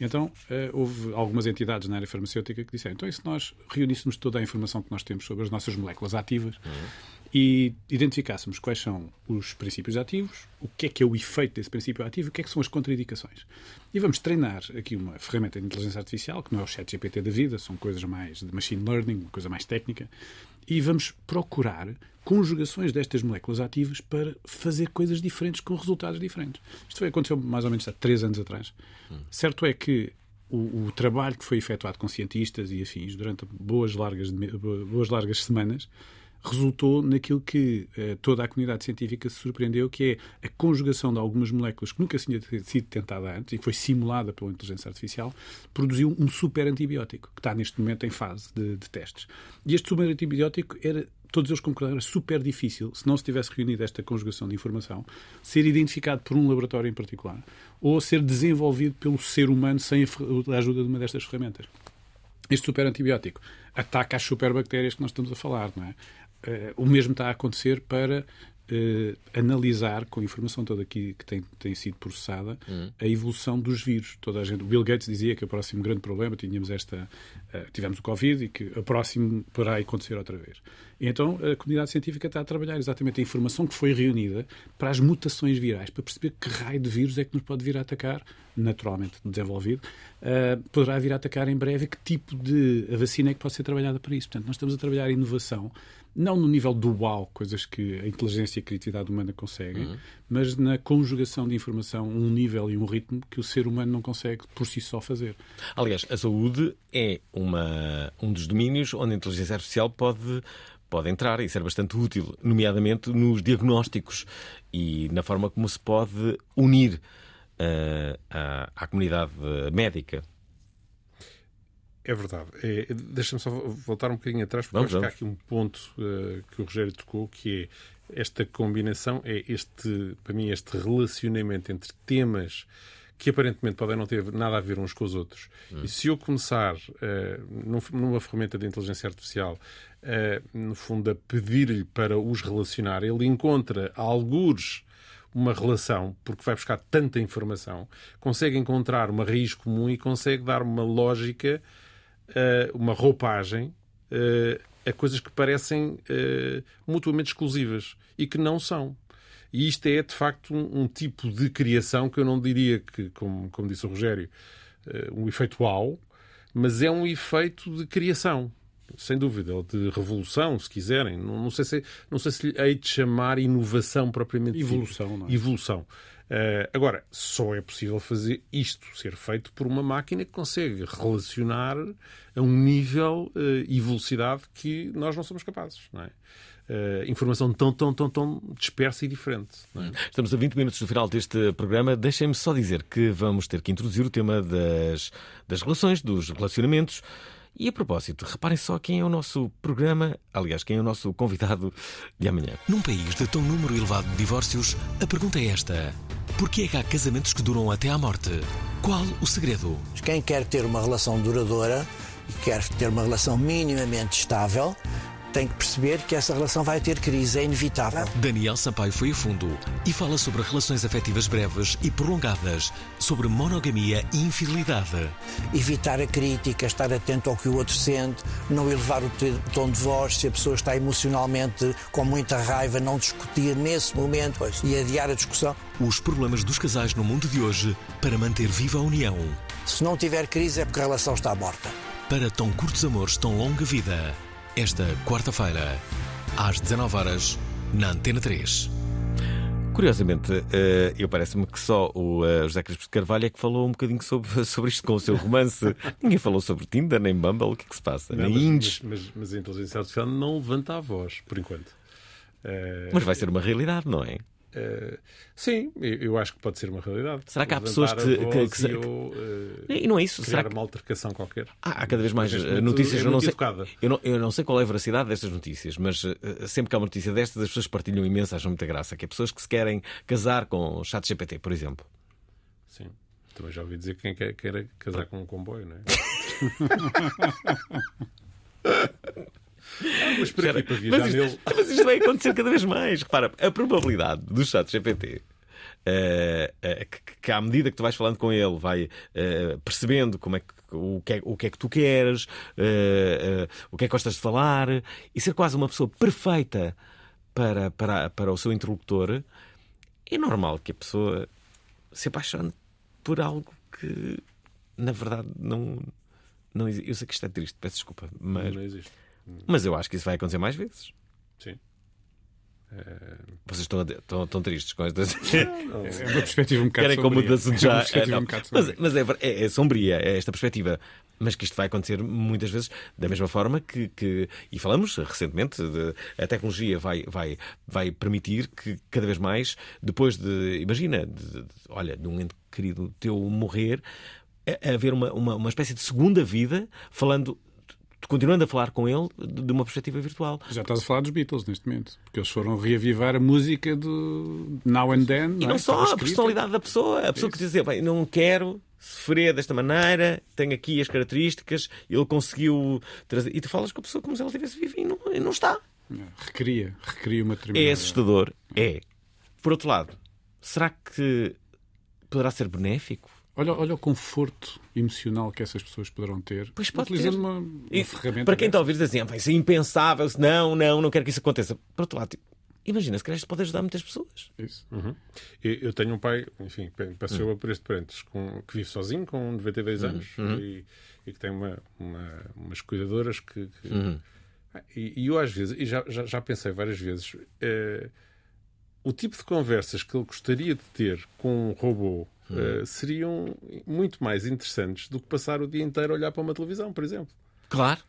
Então, eh, houve algumas entidades na área farmacêutica que disseram: então, e se nós reuníssemos toda a informação que nós temos sobre as nossas moléculas ativas uhum e identificássemos quais são os princípios ativos, o que é que é o efeito desse princípio ativo e o que é que são as contraindicações. E vamos treinar aqui uma ferramenta de inteligência artificial, que não é o chat GPT da vida, são coisas mais de machine learning, uma coisa mais técnica, e vamos procurar conjugações destas moléculas ativas para fazer coisas diferentes com resultados diferentes. Isto foi, aconteceu mais ou menos há três anos atrás. Hum. Certo é que o, o, trabalho que foi efetuado com cientistas e afins durante boas largas, boas largas semanas resultou naquilo que eh, toda a comunidade científica se surpreendeu, que é a conjugação de algumas moléculas que nunca tinha sido tentada antes e foi simulada pela inteligência artificial, produziu um super antibiótico, que está neste momento em fase de, de testes. E este super antibiótico era todos eles concordaram, era super difícil, se não se tivesse reunido esta conjugação de informação, ser identificado por um laboratório em particular ou ser desenvolvido pelo ser humano sem a ajuda de uma destas ferramentas. Este super antibiótico ataca as superbactérias que nós estamos a falar, não é? Uh, o mesmo está a acontecer para uh, analisar, com a informação toda aqui que tem, tem sido processada, uhum. a evolução dos vírus. Toda a gente, o Bill Gates dizia que o próximo grande problema, tínhamos esta, uh, tivemos o Covid e que o próximo poderá acontecer outra vez. E então a comunidade científica está a trabalhar exatamente a informação que foi reunida para as mutações virais, para perceber que raio de vírus é que nos pode vir a atacar, naturalmente desenvolvido, poderá vir a atacar em breve que tipo de vacina é que pode ser trabalhada para isso. Portanto, nós estamos a trabalhar a inovação não no nível do uau, coisas que a inteligência e a criatividade humana conseguem, uhum. mas na conjugação de informação, um nível e um ritmo que o ser humano não consegue por si só fazer. Aliás, a saúde é uma, um dos domínios onde a inteligência artificial pode pode entrar e ser bastante útil, nomeadamente nos diagnósticos e na forma como se pode unir uh, à, à comunidade médica. É verdade. É, Deixa-me só voltar um bocadinho atrás, porque vamos, acho vamos. que há aqui um ponto uh, que o Rogério tocou, que é esta combinação, é este, para mim, este relacionamento entre temas que aparentemente podem não ter nada a ver uns com os outros. Hum. E se eu começar, uh, numa ferramenta de inteligência artificial, uh, no fundo, a pedir-lhe para os relacionar, ele encontra algures uma relação, porque vai buscar tanta informação, consegue encontrar uma raiz comum e consegue dar uma lógica uh, uma roupagem uh, a coisas que parecem uh, mutuamente exclusivas e que não são. E isto é, de facto, um, um, tipo de criação que eu não diria que, como, como disse o Rogério, um efeito uau, mas é um efeito de criação sem dúvida, ou de revolução, se quiserem. Não, não, sei, se, não sei se hei de chamar inovação propriamente. Evolução, não é? Evolução. Uh, agora, só é possível fazer isto ser feito por uma máquina que consegue relacionar a um nível uh, e velocidade que nós não somos capazes. Não é? Uh, informação tão, tão, tão, tão dispersa e diferente. É? Estamos a 20 minutos do final deste programa. Deixem-me só dizer que vamos ter que introduzir o tema das, das relações, dos relacionamentos. E a propósito, reparem só quem é o nosso programa, aliás, quem é o nosso convidado de amanhã. Num país de tão número elevado de divórcios, a pergunta é esta: por que é que há casamentos que duram até à morte? Qual o segredo? Quem quer ter uma relação duradoura e quer ter uma relação minimamente estável, tem que perceber que essa relação vai ter crise, é inevitável. Daniel Sampaio foi a fundo e fala sobre relações afetivas breves e prolongadas, sobre monogamia e infidelidade. Evitar a crítica, estar atento ao que o outro sente, não elevar o tom de voz, se a pessoa está emocionalmente com muita raiva, não discutir nesse momento pois, e adiar a discussão. Os problemas dos casais no mundo de hoje para manter viva a união. Se não tiver crise é porque a relação está morta. Para tão curtos amores, tão longa vida esta quarta-feira, às 19 horas na Antena 3. Curiosamente, eh, eu parece-me que só o eh, José Crispo de Carvalho é que falou um bocadinho sobre, sobre isto com o seu romance. Ninguém falou sobre Tinder, nem Bumble, o que é que se passa? Não, nem mas, mas, mas, a inteligência artificial não levanta a voz, por enquanto. Mas vai ser uma realidade, não é? Uh, sim, eu acho que pode ser uma realidade. Será que há pessoas que. que, que, e, eu, uh, e não é isso? Será que... uma altercação qualquer? Há, há cada vez mais eh, notícias. É eu, não sei, eu, não, eu não sei qual é a veracidade destas notícias, mas uh, sempre que há uma notícia destas, as pessoas partilham imenso, acham muita graça. Que é pessoas que se querem casar com chat GPT, por exemplo. Sim. Também já ouvi dizer que quem quer, quer casar com um comboio, não é? Mas para Para viajar mas, isto, nele? mas isto vai acontecer cada vez mais. Repara, a probabilidade do chat GPT uh, que, que, à medida que tu vais falando com ele, vai uh, percebendo como é que, o, que é, o que é que tu queres, uh, o que é que gostas de falar, e ser quase uma pessoa perfeita para, para, para o seu interlocutor, é normal que a pessoa se apaixone por algo que, na verdade, não. não existe. Eu sei que isto é triste, peço desculpa, mas. Não existe. Mas eu acho que isso vai acontecer mais vezes. Sim. É... Vocês estão, estão, estão, tristes com estas. Não, é uma perspectiva um bocado Querem sombria. como já. É não, um mas, mas é, é, é, sombria é esta perspectiva. Mas que isto vai acontecer muitas vezes da mesma forma que. que e falamos recentemente, de, a tecnologia vai, vai, vai permitir que cada vez mais, depois de. Imagina, de, de, olha, de um ente querido teu morrer, haver uma, uma, uma espécie de segunda vida falando continuando a falar com ele de uma perspectiva virtual. Já estás a falar dos Beatles neste momento, porque eles foram reavivar a música do Now and Then. E não, é? só a personalidade da pessoa, a pessoa Isso. que diz, bem, não quero sofrer desta maneira, tenho aqui as características, ele conseguiu trazer. E tu falas com a pessoa como se ela tivesse vivo e não, e não está. Recria, recria uma determinada... É assustador, é. Por outro lado, será que poderá ser benéfico? Olha, olha o conforto emocional que essas pessoas poderão ter pois pode utilizando ter. uma, uma e, ferramenta. Para quem está a ouvir, diz assim, ah, isso é impensável, não, não, não quero que isso aconteça. Por outro lado, tipo, imagina, se calhar isto pode ajudar muitas pessoas. Isso. Uhum. Eu, tenho um pai, enfim, peço uhum. por este parentes, com, que vive sozinho, com 92 Uhum. anos, Uhum. E, e que tem uma, uma, umas cuidadoras que. que... Uhum. E, e, eu, às vezes, e já, já, já pensei várias vezes, eh, o tipo de conversas que ele gostaria de ter com um robô. Uh, seriam muito mais interessantes do que passar o dia inteiro a olhar para uma televisão, por exemplo. Claro.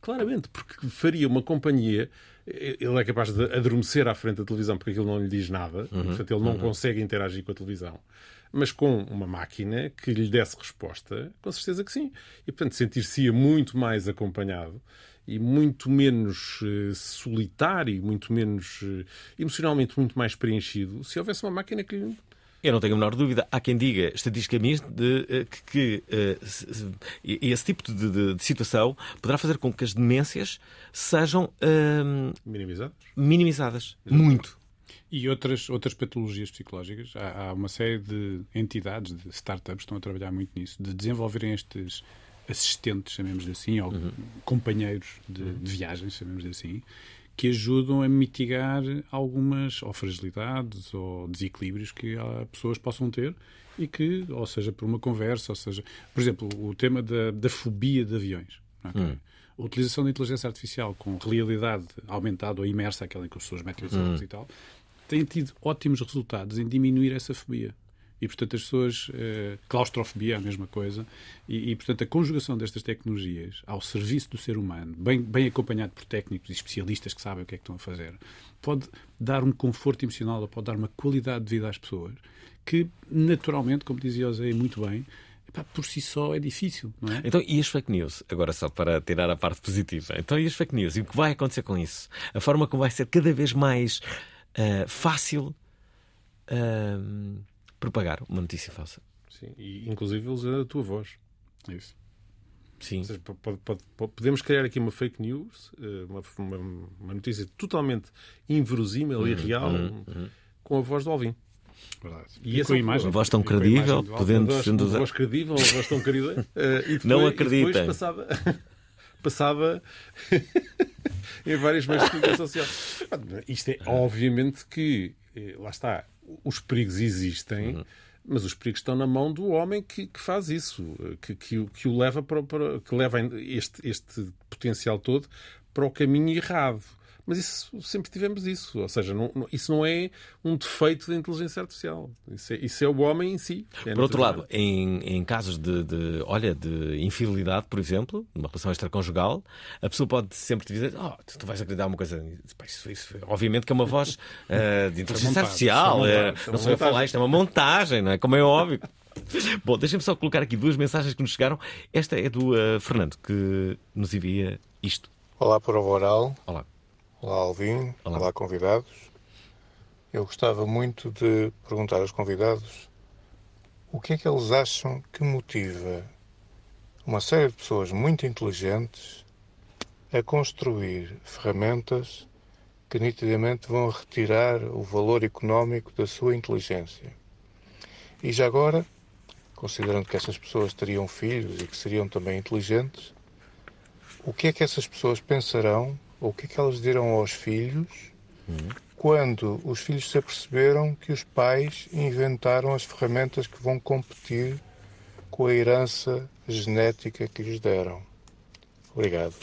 Claramente, porque faria uma companhia. Ele é capaz de adormecer à frente da televisão porque aquilo não lhe diz nada, Uhum. portanto, ele não Uhum. consegue interagir com a televisão. Mas com uma máquina que lhe desse resposta, com certeza que sim. E, portanto, sentir-se-ia muito mais acompanhado e muito menos eh, solitário, muito menos eh, emocionalmente muito mais preenchido se houvesse uma máquina que lhe Eu não tenho a menor dúvida. Há quem diga, estatisticamente, de, eh, que, que eh, se- se- esse tipo de, de- de situação poderá fazer com que as demências sejam ehm, minimizadas. minimizadas. Muito. E outras, outras patologias psicológicas. Há, há uma série de entidades, de startups, que estão a trabalhar muito nisso, de desenvolverem estes assistentes, chamemos assim, ou companheiros de, de viagem, chamemos assim, que ajudam a mitigar algumas ou fragilidades ou desequilíbrios que pessoas possam ter e que, ou seja, por uma conversa, ou seja, por exemplo, o tema da, da fobia de aviões. ok? Hum. A utilização da inteligência artificial com realidade aumentada ou imersa, aquela em que as pessoas metem os Hum. óculos e tal, tem tido ótimos resultados em diminuir essa fobia. E, portanto, as pessoas. eh, claustrofobia é a mesma coisa. E, e, portanto, a conjugação destas tecnologias ao serviço do ser humano, bem, bem acompanhado por técnicos e especialistas que sabem o que é que estão a fazer, pode dar um conforto emocional ou pode dar uma qualidade de vida às pessoas que, naturalmente, como dizia o Zé muito bem, por si só é difícil, não é? Então, e as fake news? Agora, só para tirar a parte positiva. Então, e as fake news? E o que vai acontecer com isso? A forma como vai ser cada vez mais ah, fácil ah, propagar uma notícia falsa. Sim, e inclusive usando a tua voz. Isso. Sim. Ou seja, pode- pode- pode- pode- podemos criar aqui uma fake news, eh, uma, uma- uma notícia totalmente inverosímil e Uhum, real, uhum, uhum. com a voz do Alvin. Verdade. E E esse com é a o imagem. Uma voz tão E credível, podendo Uma voz- sendo uma voz credível, uma voz tão querida. eh, e depois, Não e acreditem. depois passava, passava em vários meios de comunicação social. Isto é obviamente que, eh, lá está, os perigos existem. Mas os perigos estão na mão do homem que, que faz isso, que, que, o- que o leva para, para- que leva este, este potencial todo para o caminho errado. Mas isso sempre tivemos isso, ou seja, não- não- isso não é um defeito da inteligência artificial. Isso é, isso é o homem em si. É a Por outro lado, em, em casos de, de, olha, de infidelidade, por exemplo, numa relação extraconjugal, a pessoa pode sempre te dizer: Oh, tu, tu vais acreditar uma coisa. Isso, isso, obviamente que é uma voz eh, de inteligência montado, artificial. é eh, isso é não sou eu a falar, montagem. isto é uma montagem, não é? Como é óbvio. Bom, deixem-me só colocar aqui duas mensagens que nos chegaram. Esta é do eh, Fernando, que nos envia isto. Olá, prova oral. Olá. Olá, Alvin. Olá. convidados. Eu gostava muito de perguntar aos convidados o que é que eles acham que motiva uma série de pessoas muito inteligentes a construir ferramentas que nitidamente vão retirar o valor económico da sua inteligência. E já agora, considerando que essas pessoas teriam filhos e que seriam também inteligentes, o que é que essas pessoas pensarão, o que é que elas dirão aos filhos quando os filhos se aperceberam que os pais inventaram as ferramentas que vão competir com a herança genética que lhes deram? Obrigado.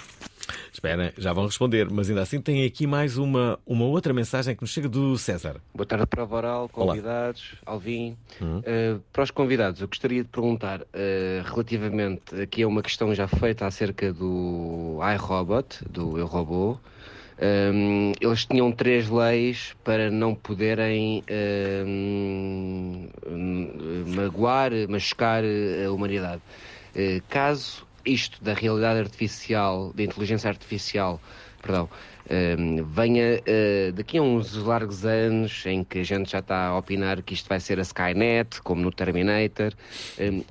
Espera, já vão responder, mas ainda assim tem aqui mais uma, uma outra mensagem que nos chega do César. Boa tarde para o Voral, convidados, Alvin. Uh, para os convidados, eu gostaria de perguntar uh, relativamente aqui a uma questão já feita acerca do iRobot, do Eu Robô. Um, eles tinham três leis para não poderem um, magoar, machucar a humanidade. Uh, caso isto da realidade artificial, da inteligência artificial, perdão, um, venha uh, daqui a uns largos anos em que a gente já está a opinar que isto vai ser a Skynet, como no Terminator, um,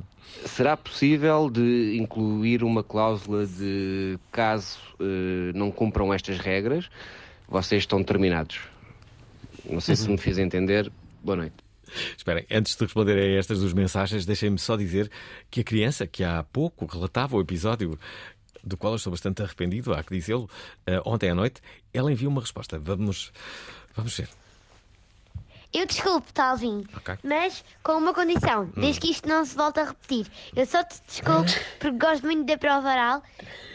será possível de incluir uma cláusula de caso uh, não cumpram estas regras, vocês estão terminados? Não sei se me fiz entender. Boa noite. Esperem, antes de responder a estas duas mensagens, deixem-me só dizer que a criança que há pouco relatava o episódio do qual eu estou bastante arrependido, há que dizê-lo, ontem à noite, ela enviou uma resposta. Vamos, vamos ver. Eu desculpo, Talvin, Ok. mas com uma condição, desde que isto não se volte a repetir. Eu só te desculpo porque gosto muito da prova oral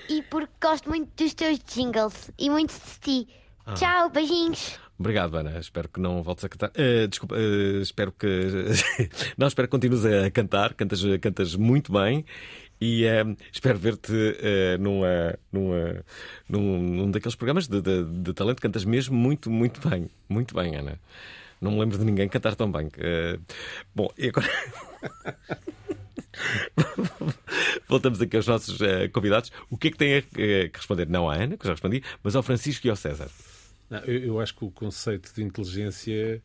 e porque gosto muito dos teus jingles e muito de ti. Ah. Tchau, beijinhos. Obrigado, Ana. Espero que não voltes a cantar. Eh, desculpa, eh, espero que. não, espero que continues a cantar. Cantas, cantas muito bem. E eh, espero ver-te eh, numa, numa, num, num daqueles programas de, de, de talento. Cantas mesmo muito, muito bem. Muito bem, Ana. Não me lembro de ninguém cantar tão bem. Eh, bom, e agora. Voltamos aqui aos nossos convidados. O que é que tem a, que responder? Não à Ana, que já respondi, mas ao Francisco e ao César. Não, eu, eu acho que o conceito de inteligência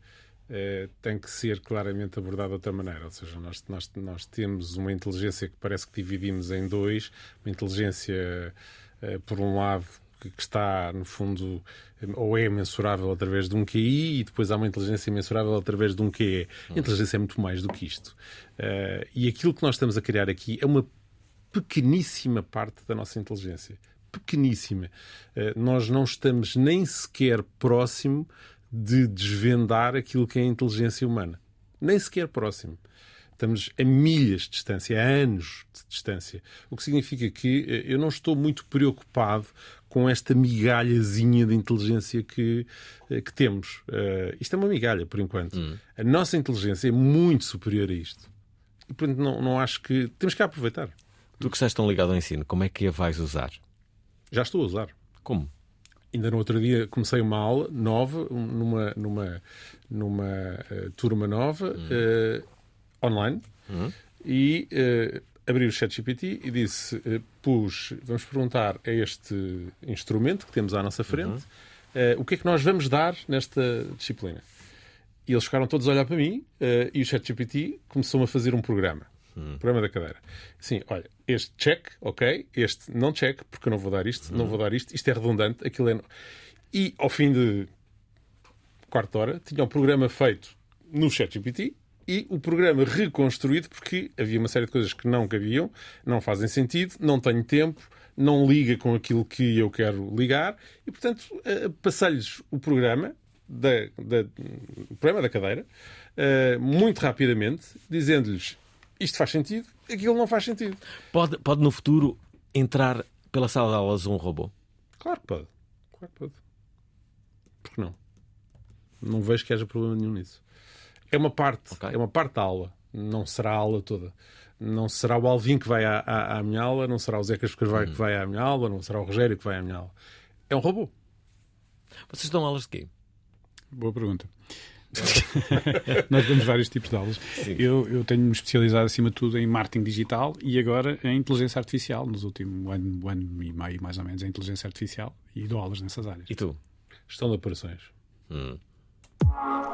eh, tem que ser claramente abordado de outra maneira. Ou seja, nós, nós, nós temos uma inteligência que parece que dividimos em dois. Uma inteligência, eh, por um lado, que, está, no fundo, eh, ou é mensurável através de um QI e depois há uma inteligência mensurável através de um QE. A inteligência é muito mais do que isto. Eh, e aquilo que nós estamos a criar aqui é uma pequeníssima parte da nossa inteligência. Pequeníssima. Eh, nós não estamos nem sequer próximo de desvendar aquilo que é a inteligência humana. Nem sequer próximo. Estamos a milhas de distância, a anos de distância. O que significa que eh, eu não estou muito preocupado com esta migalhazinha de inteligência que, eh, que temos. Eh, isto é uma migalha, por enquanto. A nossa inteligência é muito superior a isto. E, portanto, não, não acho que. Temos que aproveitar. Tu que estás tão ligado ao ensino, como é que a vais usar? Já estou a usar. Como? Ainda no outro dia comecei uma aula nova, numa, numa, numa eh, turma nova, eh, online, e eh, abri o ChatGPT e disse: pus, vamos perguntar a este instrumento que temos à nossa frente eh, o que é que nós vamos dar nesta disciplina. E eles ficaram todos a olhar para mim e o ChatGPT começou-me a fazer um programa. Um programa da cadeira. Sim, olha, este check, ok, este não check, porque eu não vou dar isto, não vou dar isto, isto é redundante, aquilo é. E ao fim de quarta hora, tinha um programa feito no ChatGPT e o programa reconstruído porque havia uma série de coisas que não cabiam, não fazem sentido, não tenho tempo, não liga com aquilo que eu quero ligar e, portanto, eh, passei-lhes o programa da, da- o programa da cadeira eh, muito rapidamente, dizendo-lhes isto faz sentido, aquilo não faz sentido. Pode, pode no futuro entrar pela sala de aulas um robô? Claro que pode. Claro que pode. Por que não? Não vejo que haja problema nenhum nisso. É uma parte, é uma parte da aula. Não será a aula toda. Não será o Alvin que vai à, à, à minha aula, não será o Zecas que vai, que vai à minha aula, não será o Rogério que vai à minha aula. É um robô. Vocês dão aulas de quê? Boa pergunta. Nós damos vários tipos de aulas. Eu, eu tenho-me especializado, acima de tudo, em marketing digital e agora em inteligência artificial, nos últimos ano, ano e meio, mais ou menos, em inteligência artificial e dou aulas nessas áreas. E tu? Gestão de operações.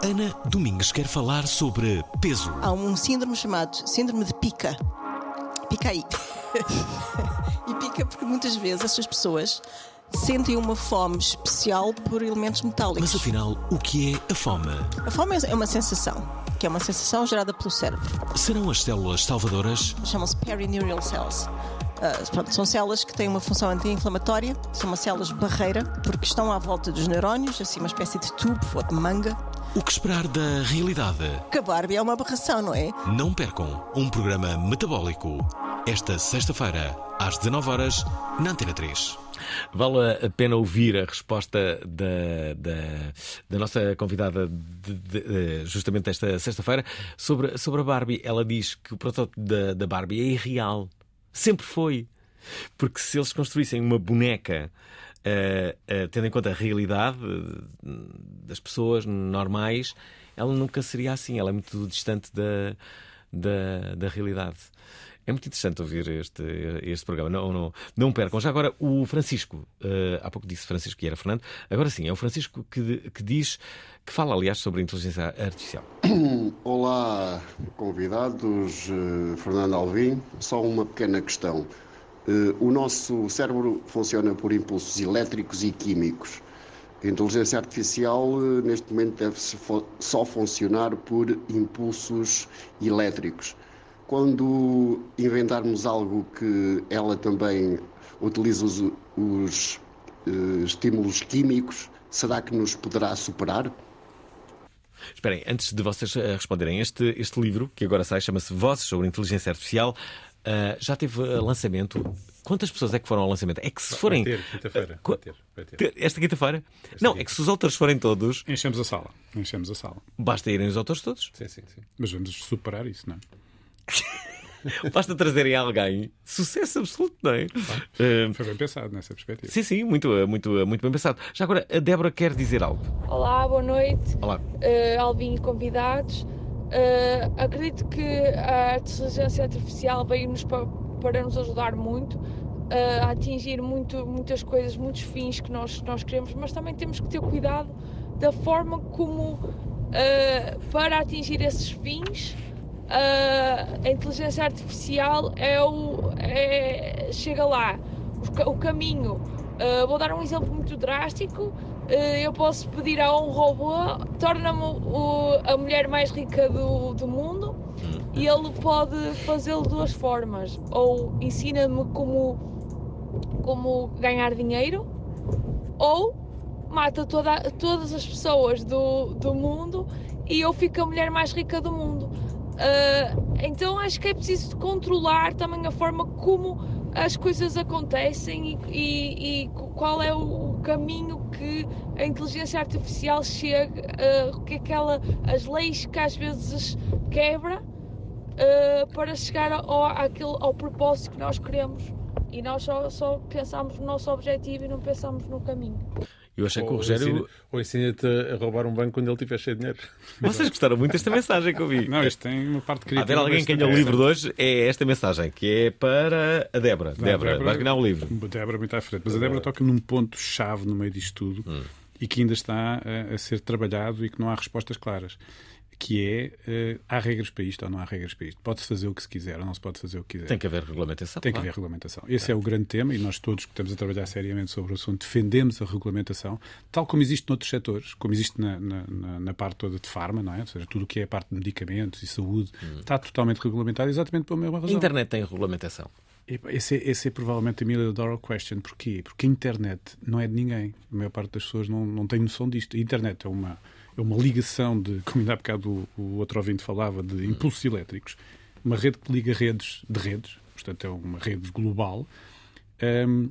Ana Domingues quer falar sobre peso. Há um síndrome chamado síndrome de pica. Pica aí. e pica porque muitas vezes essas pessoas sentem uma fome especial por elementos metálicos. Mas afinal, o que é a fome? A fome é uma sensação, que é uma sensação gerada pelo cérebro. Serão as células salvadoras? Chamam-se perineural cells. Uh, pronto, são células que têm uma função anti-inflamatória, são umas células barreira, porque estão à volta dos neurónios, assim uma espécie de tubo ou de manga. O que esperar da realidade? Que a Barbie é uma aberração, não é? Não percam um programa metabólico. Esta sexta-feira, às 19 horas na Antena 3. Vale a pena ouvir a resposta da, da, da nossa convidada de, de, justamente esta sexta-feira sobre, sobre a Barbie. Ela diz que o protótipo da, da Barbie é irreal. Sempre foi. Porque se eles construíssem uma boneca Uh, uh, tendo em conta a realidade das pessoas normais, ela nunca seria assim. Ela é muito distante da, da, da realidade. É muito interessante ouvir este, este programa. Não, não, não percam. Já agora, o Francisco, uh, há pouco disse Francisco que era Fernando, agora sim, é o Francisco que, que diz, que fala, aliás, sobre a inteligência artificial. Olá, convidados, Fernando Alvim. Só uma pequena questão. Eh, o nosso cérebro funciona por impulsos elétricos e químicos. A inteligência artificial, neste momento, deve só funcionar por impulsos elétricos. Quando inventarmos algo que ela também utiliza os, os uh, estímulos químicos, será que nos poderá superar? Esperem, antes de vocês responderem, este, este livro, que agora sai, chama-se Vozes sobre Inteligência Artificial, Uh, já teve lançamento. Quantas pessoas é que foram ao lançamento? É que se forem. Vai ter, quinta-feira. Uh, vai ter, vai ter. Esta quinta-feira? Não, quinta. é que se os autores forem todos. Enchemos a sala. Enchemos a sala. Basta irem os autores todos. Sim, sim, sim. Mas vamos superar isso, não é? Basta trazerem alguém. Sucesso absoluto, não é? Uh, Foi bem pensado nessa perspectiva. Sim, sim, muito, muito, muito bem pensado. Já agora, a Débora quer dizer algo. Olá, boa noite. Olá. Uh, Alvin e convidados. Uh, acredito que a inteligência artificial veio-nos para, para nos ajudar muito uh, a atingir muito, muitas coisas, muitos fins que nós, nós queremos, mas também temos que ter cuidado da forma como, uh, para atingir esses fins, a inteligência artificial é o, é, chega lá. O, o caminho. vou dar um exemplo muito drástico eh, eu posso pedir a um robô, torna-me a mulher mais rica do, do mundo e ele pode fazê-lo de duas formas. Ou ensina-me como, como ganhar dinheiro, ou mata toda, todas as pessoas do, do mundo e eu fico a mulher mais rica do mundo. Uh, então acho que é preciso controlar também a forma como as coisas acontecem e, e, e qual é o, caminho que a inteligência artificial chega, uh, que aquela, as leis que às vezes quebra uh, para chegar ao, àquele, ao propósito que nós queremos. E nós só, só pensamos no nosso objetivo e não pensamos no caminho. Eu achei que o Rogério. Ou ensina-te a roubar um banco quando ele tiver cheio de dinheiro. Vocês gostaram muito desta mensagem que eu vi. Não, isto tem uma parte crítica. Ver alguém que ganha o livro de hoje é esta mensagem, que é para a Débora. Débora, Débora, vais ganhar o livro. Débora muito à frente. Mas a Débora toca num ponto-chave no meio disto tudo hum. e que ainda está a, a ser trabalhado e que não há respostas claras que é uh, há regras para isto ou não há regras para isto. Pode-se fazer o que se quiser ou não se pode fazer o que quiser. Tem que haver regulamentação. Tem que haver regulamentação. Esse é. é o grande tema e nós todos que estamos a trabalhar seriamente sobre o assunto defendemos a regulamentação, tal como existe noutros setores, como existe na, na, na parte toda de farma, não é? Ou seja, tudo o que é a parte de medicamentos e saúde hum. está totalmente regulamentado exatamente pela mesma razão. A internet tem regulamentação. Esse é, esse é provavelmente a million dollar question. Porquê? Porque a internet não é de ninguém. A maior parte das pessoas não, não tem noção disto. A internet é uma é uma ligação de, como ainda há bocado o, o outro ouvinte falava, de impulsos elétricos, uma rede que liga redes de redes, portanto é uma rede global, um,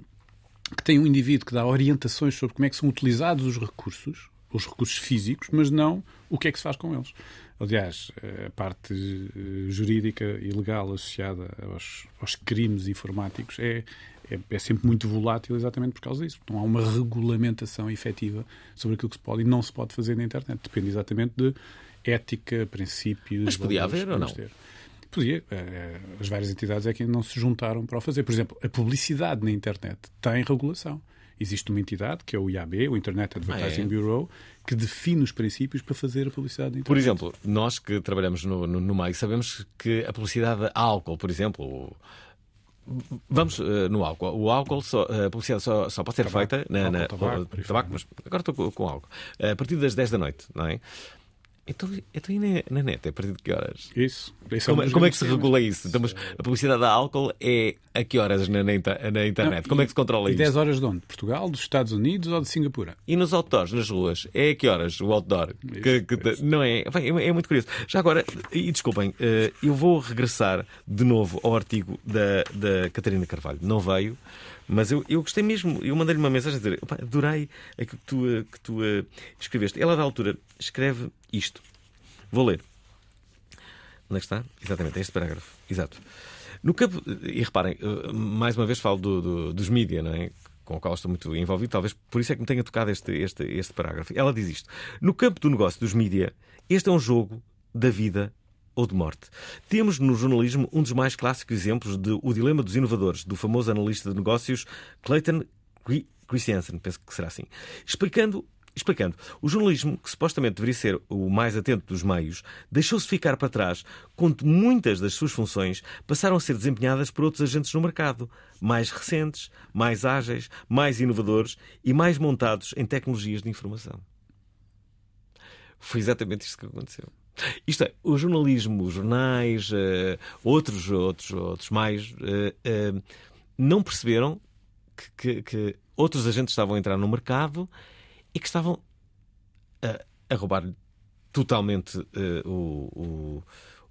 que tem um indivíduo que dá orientações sobre como é que são utilizados os recursos, os recursos físicos, mas não o que é que se faz com eles. Aliás, a parte eh, jurídica e legal associada aos, aos crimes informáticos é, é, é, sempre muito volátil exatamente por causa disso. Não há uma regulamentação efetiva sobre aquilo que se pode e não se pode fazer na internet. Depende exatamente de ética, princípios. Mas podia haver ou não? Ter. Podia. Eh, as várias entidades é que não se juntaram para o fazer. Por exemplo, a publicidade na internet tem regulação. Existe uma entidade, que é o IAB, o Internet Advertising ah, é? Bureau, que define os princípios para fazer a publicidade na internet. Por exemplo, nós que trabalhamos no, no, no meio sabemos que a publicidade de álcool, por exemplo, vamos uh, no álcool. O álcool, só, a publicidade só, só pode ser tabaco, feita na, na, tabaco, tabaco, mas agora estou com, com álcool. A partir das 10 da noite, não é? Então, então e na, na net? É a partir de que horas? Isso. isso é como, é, como é que se regula isso? Então, mas a publicidade da álcool é a que horas na, na, na internet? Não, como é que se controla e isso? 10 horas de onde? De Portugal, dos Estados Unidos ou de Singapura? E nos outdoors, nas ruas? É a que horas o outdoor? Isso, que, que, não é? é? É muito curioso. Já agora, e desculpem, eh, eu vou regressar de novo ao artigo da, da Catarina Carvalho. Não veio. Mas eu, eu gostei mesmo, eu mandei-lhe uma mensagem a dizer: adorei aquilo que tu, que tu uh, escreveste. Ela, da altura, escreve isto. Vou ler. Onde é que está? Exatamente, é este parágrafo. Exato. No campo, e reparem, uh, mais uma vez falo do, do, dos mídias, não é? com o qual estou muito envolvido, talvez por isso é que me tenha tocado este, este, este parágrafo. Ela diz isto: No campo do negócio dos mídias, este é um jogo da vida ou de morte. Temos no jornalismo um dos mais clássicos exemplos de O Dilema dos Inovadores, do famoso analista de negócios Clayton Christensen, penso que será assim, explicando Explicando, o jornalismo, que supostamente deveria ser o mais atento dos meios, deixou-se ficar para trás quando muitas das suas funções passaram a ser desempenhadas por outros agentes no mercado, mais recentes, mais ágeis, mais inovadores e mais montados em tecnologias de informação. Foi exatamente isto que aconteceu. Isto é, o jornalismo, os jornais, uh, outros, outros, outros mais, uh, uh, não perceberam que, que, que, outros agentes estavam a entrar no mercado e que estavam a, a roubar totalmente o, o,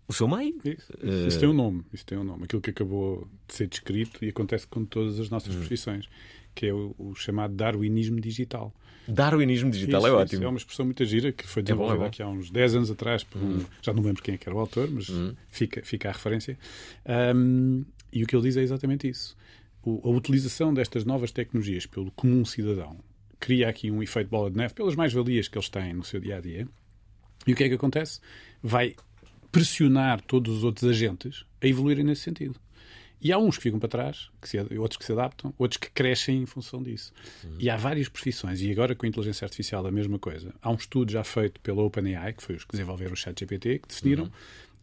o, seu meio. Isso, isso, tem um nome, isso tem um nome. Aquilo que acabou de ser descrito e acontece com todas as nossas hum. profissões, que é o, o chamado darwinismo digital. Darwinismo digital isso, é ótimo. é uma expressão muito gira que foi desenvolvida é bom, é aqui há uns 10 anos atrás. Por um, hum. Já não lembro quem é que era o autor, mas hum. fica, fica a referência. Um, e o que ele diz é exatamente isso. O, a utilização destas novas tecnologias pelo comum cidadão cria aqui um efeito bola de neve pelas mais-valias que eles têm no seu dia a dia. E o que é que acontece? Vai pressionar todos os outros agentes a evoluírem nesse sentido. E há uns que ficam para trás, que se, outros que se adaptam, outros que crescem em função disso. Uhum. E há várias profissões, e agora com a inteligência artificial a mesma coisa. Há um estudo já feito pela OpenAI, que foi os que desenvolveram o ChatGPT, que definiram uhum.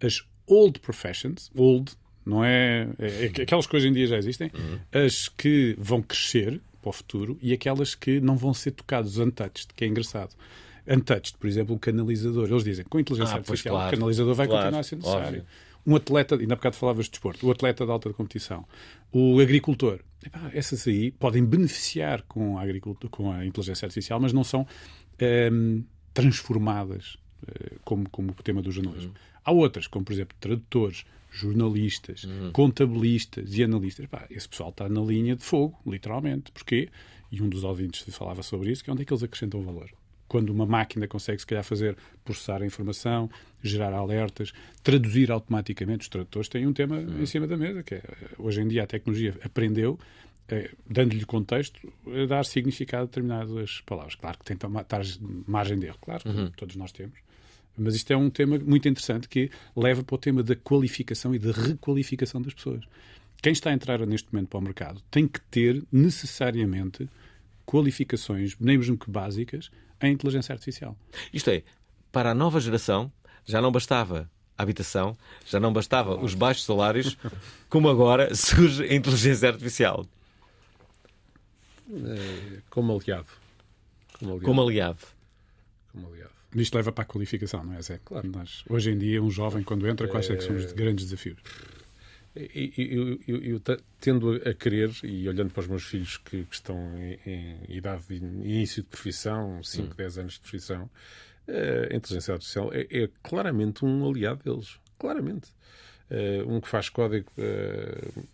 as old professions, old, não é, é, é, aquelas que hoje em dia já existem, uhum. as que vão crescer para o futuro e aquelas que não vão ser tocadas untouched, que é engraçado. Untouched, por exemplo, o canalizador. Eles dizem com a inteligência ah, artificial claro, o canalizador vai claro, continuar a ser necessário. Óbvio um atleta, ainda há bocado falavas de desporto, o atleta de alta competição, o agricultor, epá, essas aí podem beneficiar com a, agricultura, com a inteligência artificial, mas não são ehm, transformadas uh, como, como o tema do jornalismo. Uhum. Há outras, como por exemplo tradutores, jornalistas, uhum. contabilistas e analistas. Esse pessoal está na linha de fogo, literalmente. Porquê? E um dos ouvintes falava sobre isso, que é onde é que eles acrescentam valor quando uma máquina consegue, se calhar, fazer processar a informação, gerar alertas, traduzir automaticamente. Os tradutores têm um tema uhum. em cima da mesa, que é, hoje em dia a tecnologia aprendeu, é, dando-lhe contexto, a dar significado a determinadas palavras. Claro que tem margem de erro, claro, uhum. todos nós temos. Mas isto é um tema muito interessante que leva para o tema da qualificação e da requalificação das pessoas. Quem está a entrar neste momento para o mercado tem que ter necessariamente qualificações, nem mesmo que básicas, em inteligência artificial. Isto é, para a nova geração, já não bastava a habitação, já não bastava os baixos salários, como agora surge a inteligência artificial. É, como aliado. Como aliado. Como aliado. Como aliado. Isto leva para a qualificação, não é, Zé? Claro. Mas, hoje em dia, um jovem, quando entra, quais é que são os é. grandes desafios? Eu, eu, eu, tendo a querer, e olhando para os meus filhos que, que estão em, em, idade de início de profissão, 5, hum. 10 anos de profissão, eh, a inteligência artificial é, é claramente um aliado deles. Claramente. Uh, um que faz código, uh,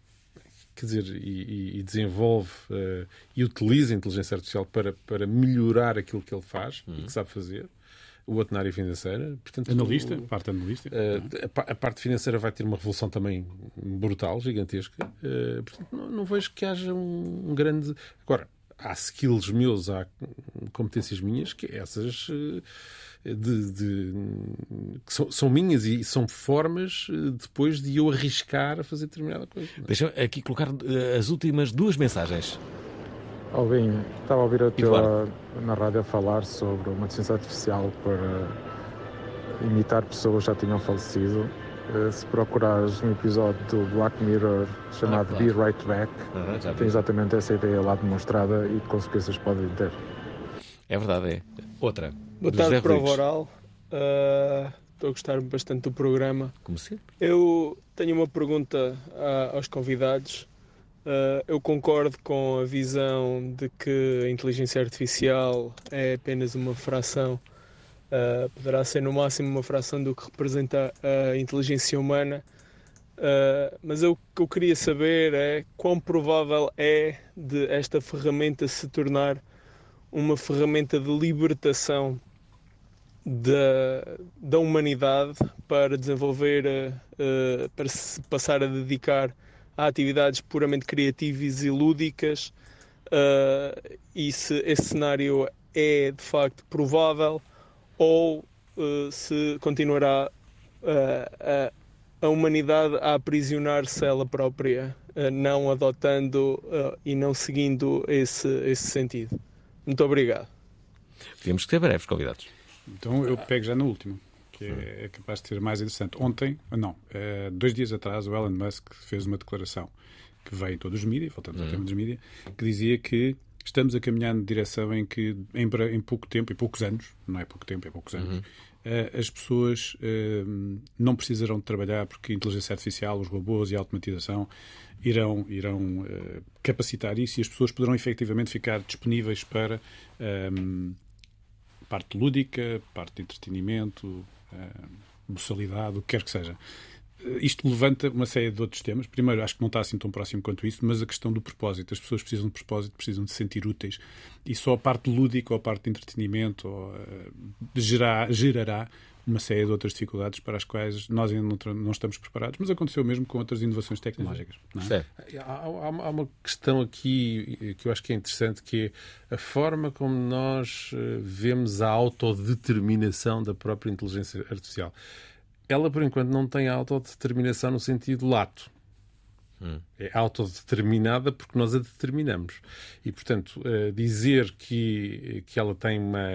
quer dizer, e, e desenvolve uh, e utiliza a inteligência artificial para, para melhorar aquilo que ele faz e hum. que sabe fazer o outro na área financeira. Portanto, analista, o, parte analista. Uh, a, a, parte financeira vai ter uma revolução também brutal, gigantesca. Uh, portanto, não, não, vejo que haja um, um, grande. Agora, há skills meus, há competências minhas, que essas. Uh, de, de, que são, são, minhas e são formas depois de eu arriscar a fazer determinada coisa. É? Deixa aqui colocar as últimas duas mensagens. Alvin, estava a ouvir a tua na rádio a falar sobre uma inteligência artificial para imitar pessoas que já tinham falecido. Uh, se procurares um episódio do Black Mirror chamado ah, claro. Be Right Back, uhum, tem exatamente essa ideia lá demonstrada e que consequências podem ter. É verdade, é. Outra. Boa tarde, Prova Oral. Uh, estou a gostar bastante do programa. Como sempre. Eu tenho uma pergunta a, aos convidados. Uh, eu concordo com a visão de que a inteligência artificial é apenas uma fração, uh, poderá ser no máximo uma fração do que representa a inteligência humana. Uh, mas o que eu queria saber é quão provável é de esta ferramenta se tornar uma ferramenta de libertação da, da humanidade para desenvolver, uh, para se passar a dedicar a atividades puramente criativas e lúdicas. Uh, e se esse cenário é de facto provável ou uh, se continuará uh, a, a humanidade a aprisionar-se ela própria, não adotando e não seguindo esse, esse sentido. Muito obrigado. Temos que ser breves, convidados. Então eu pego já no último que é, é, capaz de ser mais interessante. Ontem, não, é, dois dias atrás, o Elon Musk fez uma declaração que veio em todos os mídias, voltamos uhum. ao tema dos mídias, que dizia que estamos a caminhar na direção em que, em, em, pouco tempo, em poucos anos, não é pouco tempo, é poucos anos, uhum. uh, as pessoas uh, não precisarão de trabalhar porque a inteligência artificial, os robôs e a automatização irão, irão uh, capacitar isso e as pessoas poderão efetivamente ficar disponíveis para um, parte lúdica, parte de entretenimento, boçalidade, o que quer que seja. Eh, isto levanta uma série de outros temas. Primeiro, acho que não está assim tão próximo quanto isso, mas a questão do propósito. As pessoas precisam de propósito, precisam de se sentir úteis. E só a parte lúdica ou a parte de entretenimento ou, uh, gerará, gerará uma série de outras dificuldades para as quais nós ainda não, não estamos preparados, mas aconteceu mesmo com outras inovações tecnológicas. É? Há, há, há, uma questão aqui que eu acho que é interessante, que é a forma como nós eh, vemos a autodeterminação da própria inteligência artificial. Ela, por enquanto, não tem autodeterminação no sentido lato. Hum. É autodeterminada porque nós a determinamos. E, portanto, uh, dizer que, que ela tem, uma,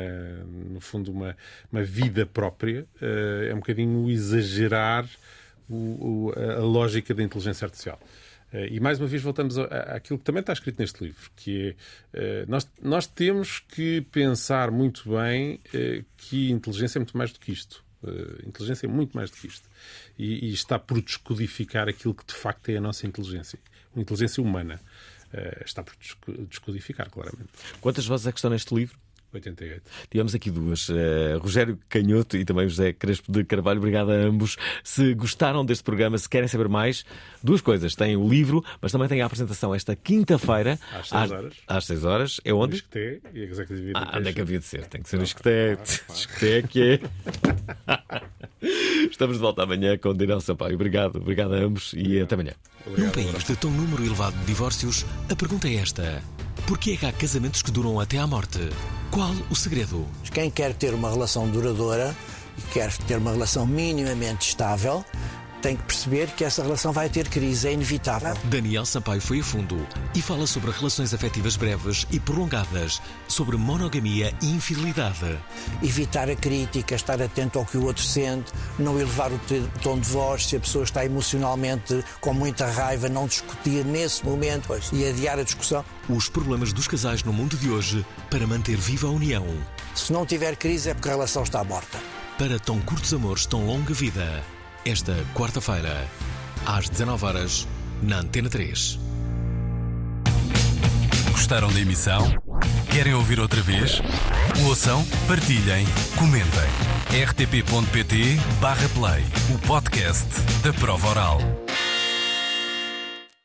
no fundo, uma, uma vida própria uh, é um bocadinho exagerar o, o, a lógica da inteligência artificial. Uh, e mais uma vez voltamos àquilo que também está escrito neste livro, que é nós, nós temos que pensar muito bem que inteligência é muito mais do que isto. Inteligência é muito mais do que isto e, e, está por descodificar aquilo que de facto é a nossa inteligência, uma inteligência humana. Uh, está por descodificar, claramente. Quantas vozes é que estão neste livro? 88. Tivemos aqui duas, uh, Rogério Canhoto e também José Crespo de Carvalho. Obrigado a ambos. Se gostaram deste programa, se querem saber mais, duas coisas. Tem o livro, mas também tem a apresentação esta quinta-feira. Às 6 horas. Às 6 horas. É onde? Isqueté e a Ah, onde é que havia de ser? Tem que ser no Isqueté. Isqueté que é. Estamos de volta amanhã com Daniel Sampaio. Obrigado, obrigado a ambos e até amanhã. Num país de tão número elevado de divórcios, a pergunta é esta: por que é que há casamentos que duram até à morte? Qual o segredo? Quem quer ter uma relação duradoura e quer ter uma relação minimamente estável, tem que perceber que essa relação vai ter crise, é inevitável. Daniel Sampaio foi a fundo e fala sobre relações afetivas breves e prolongadas, sobre monogamia e infidelidade. Evitar a crítica, estar atento ao que o outro sente, não elevar o tom de voz, se a pessoa está emocionalmente com muita raiva, não discutir nesse momento pois, e adiar a discussão. Os problemas dos casais no mundo de hoje para manter viva a união. Se não tiver crise é porque a relação está morta. Para tão curtos amores, tão longa vida esta quarta-feira, às 19 horas na Antena 3. Gostaram da emissão? Querem ouvir outra vez? Ouçam, partilhem, comentem. rtp.pt/play o podcast da prova oral.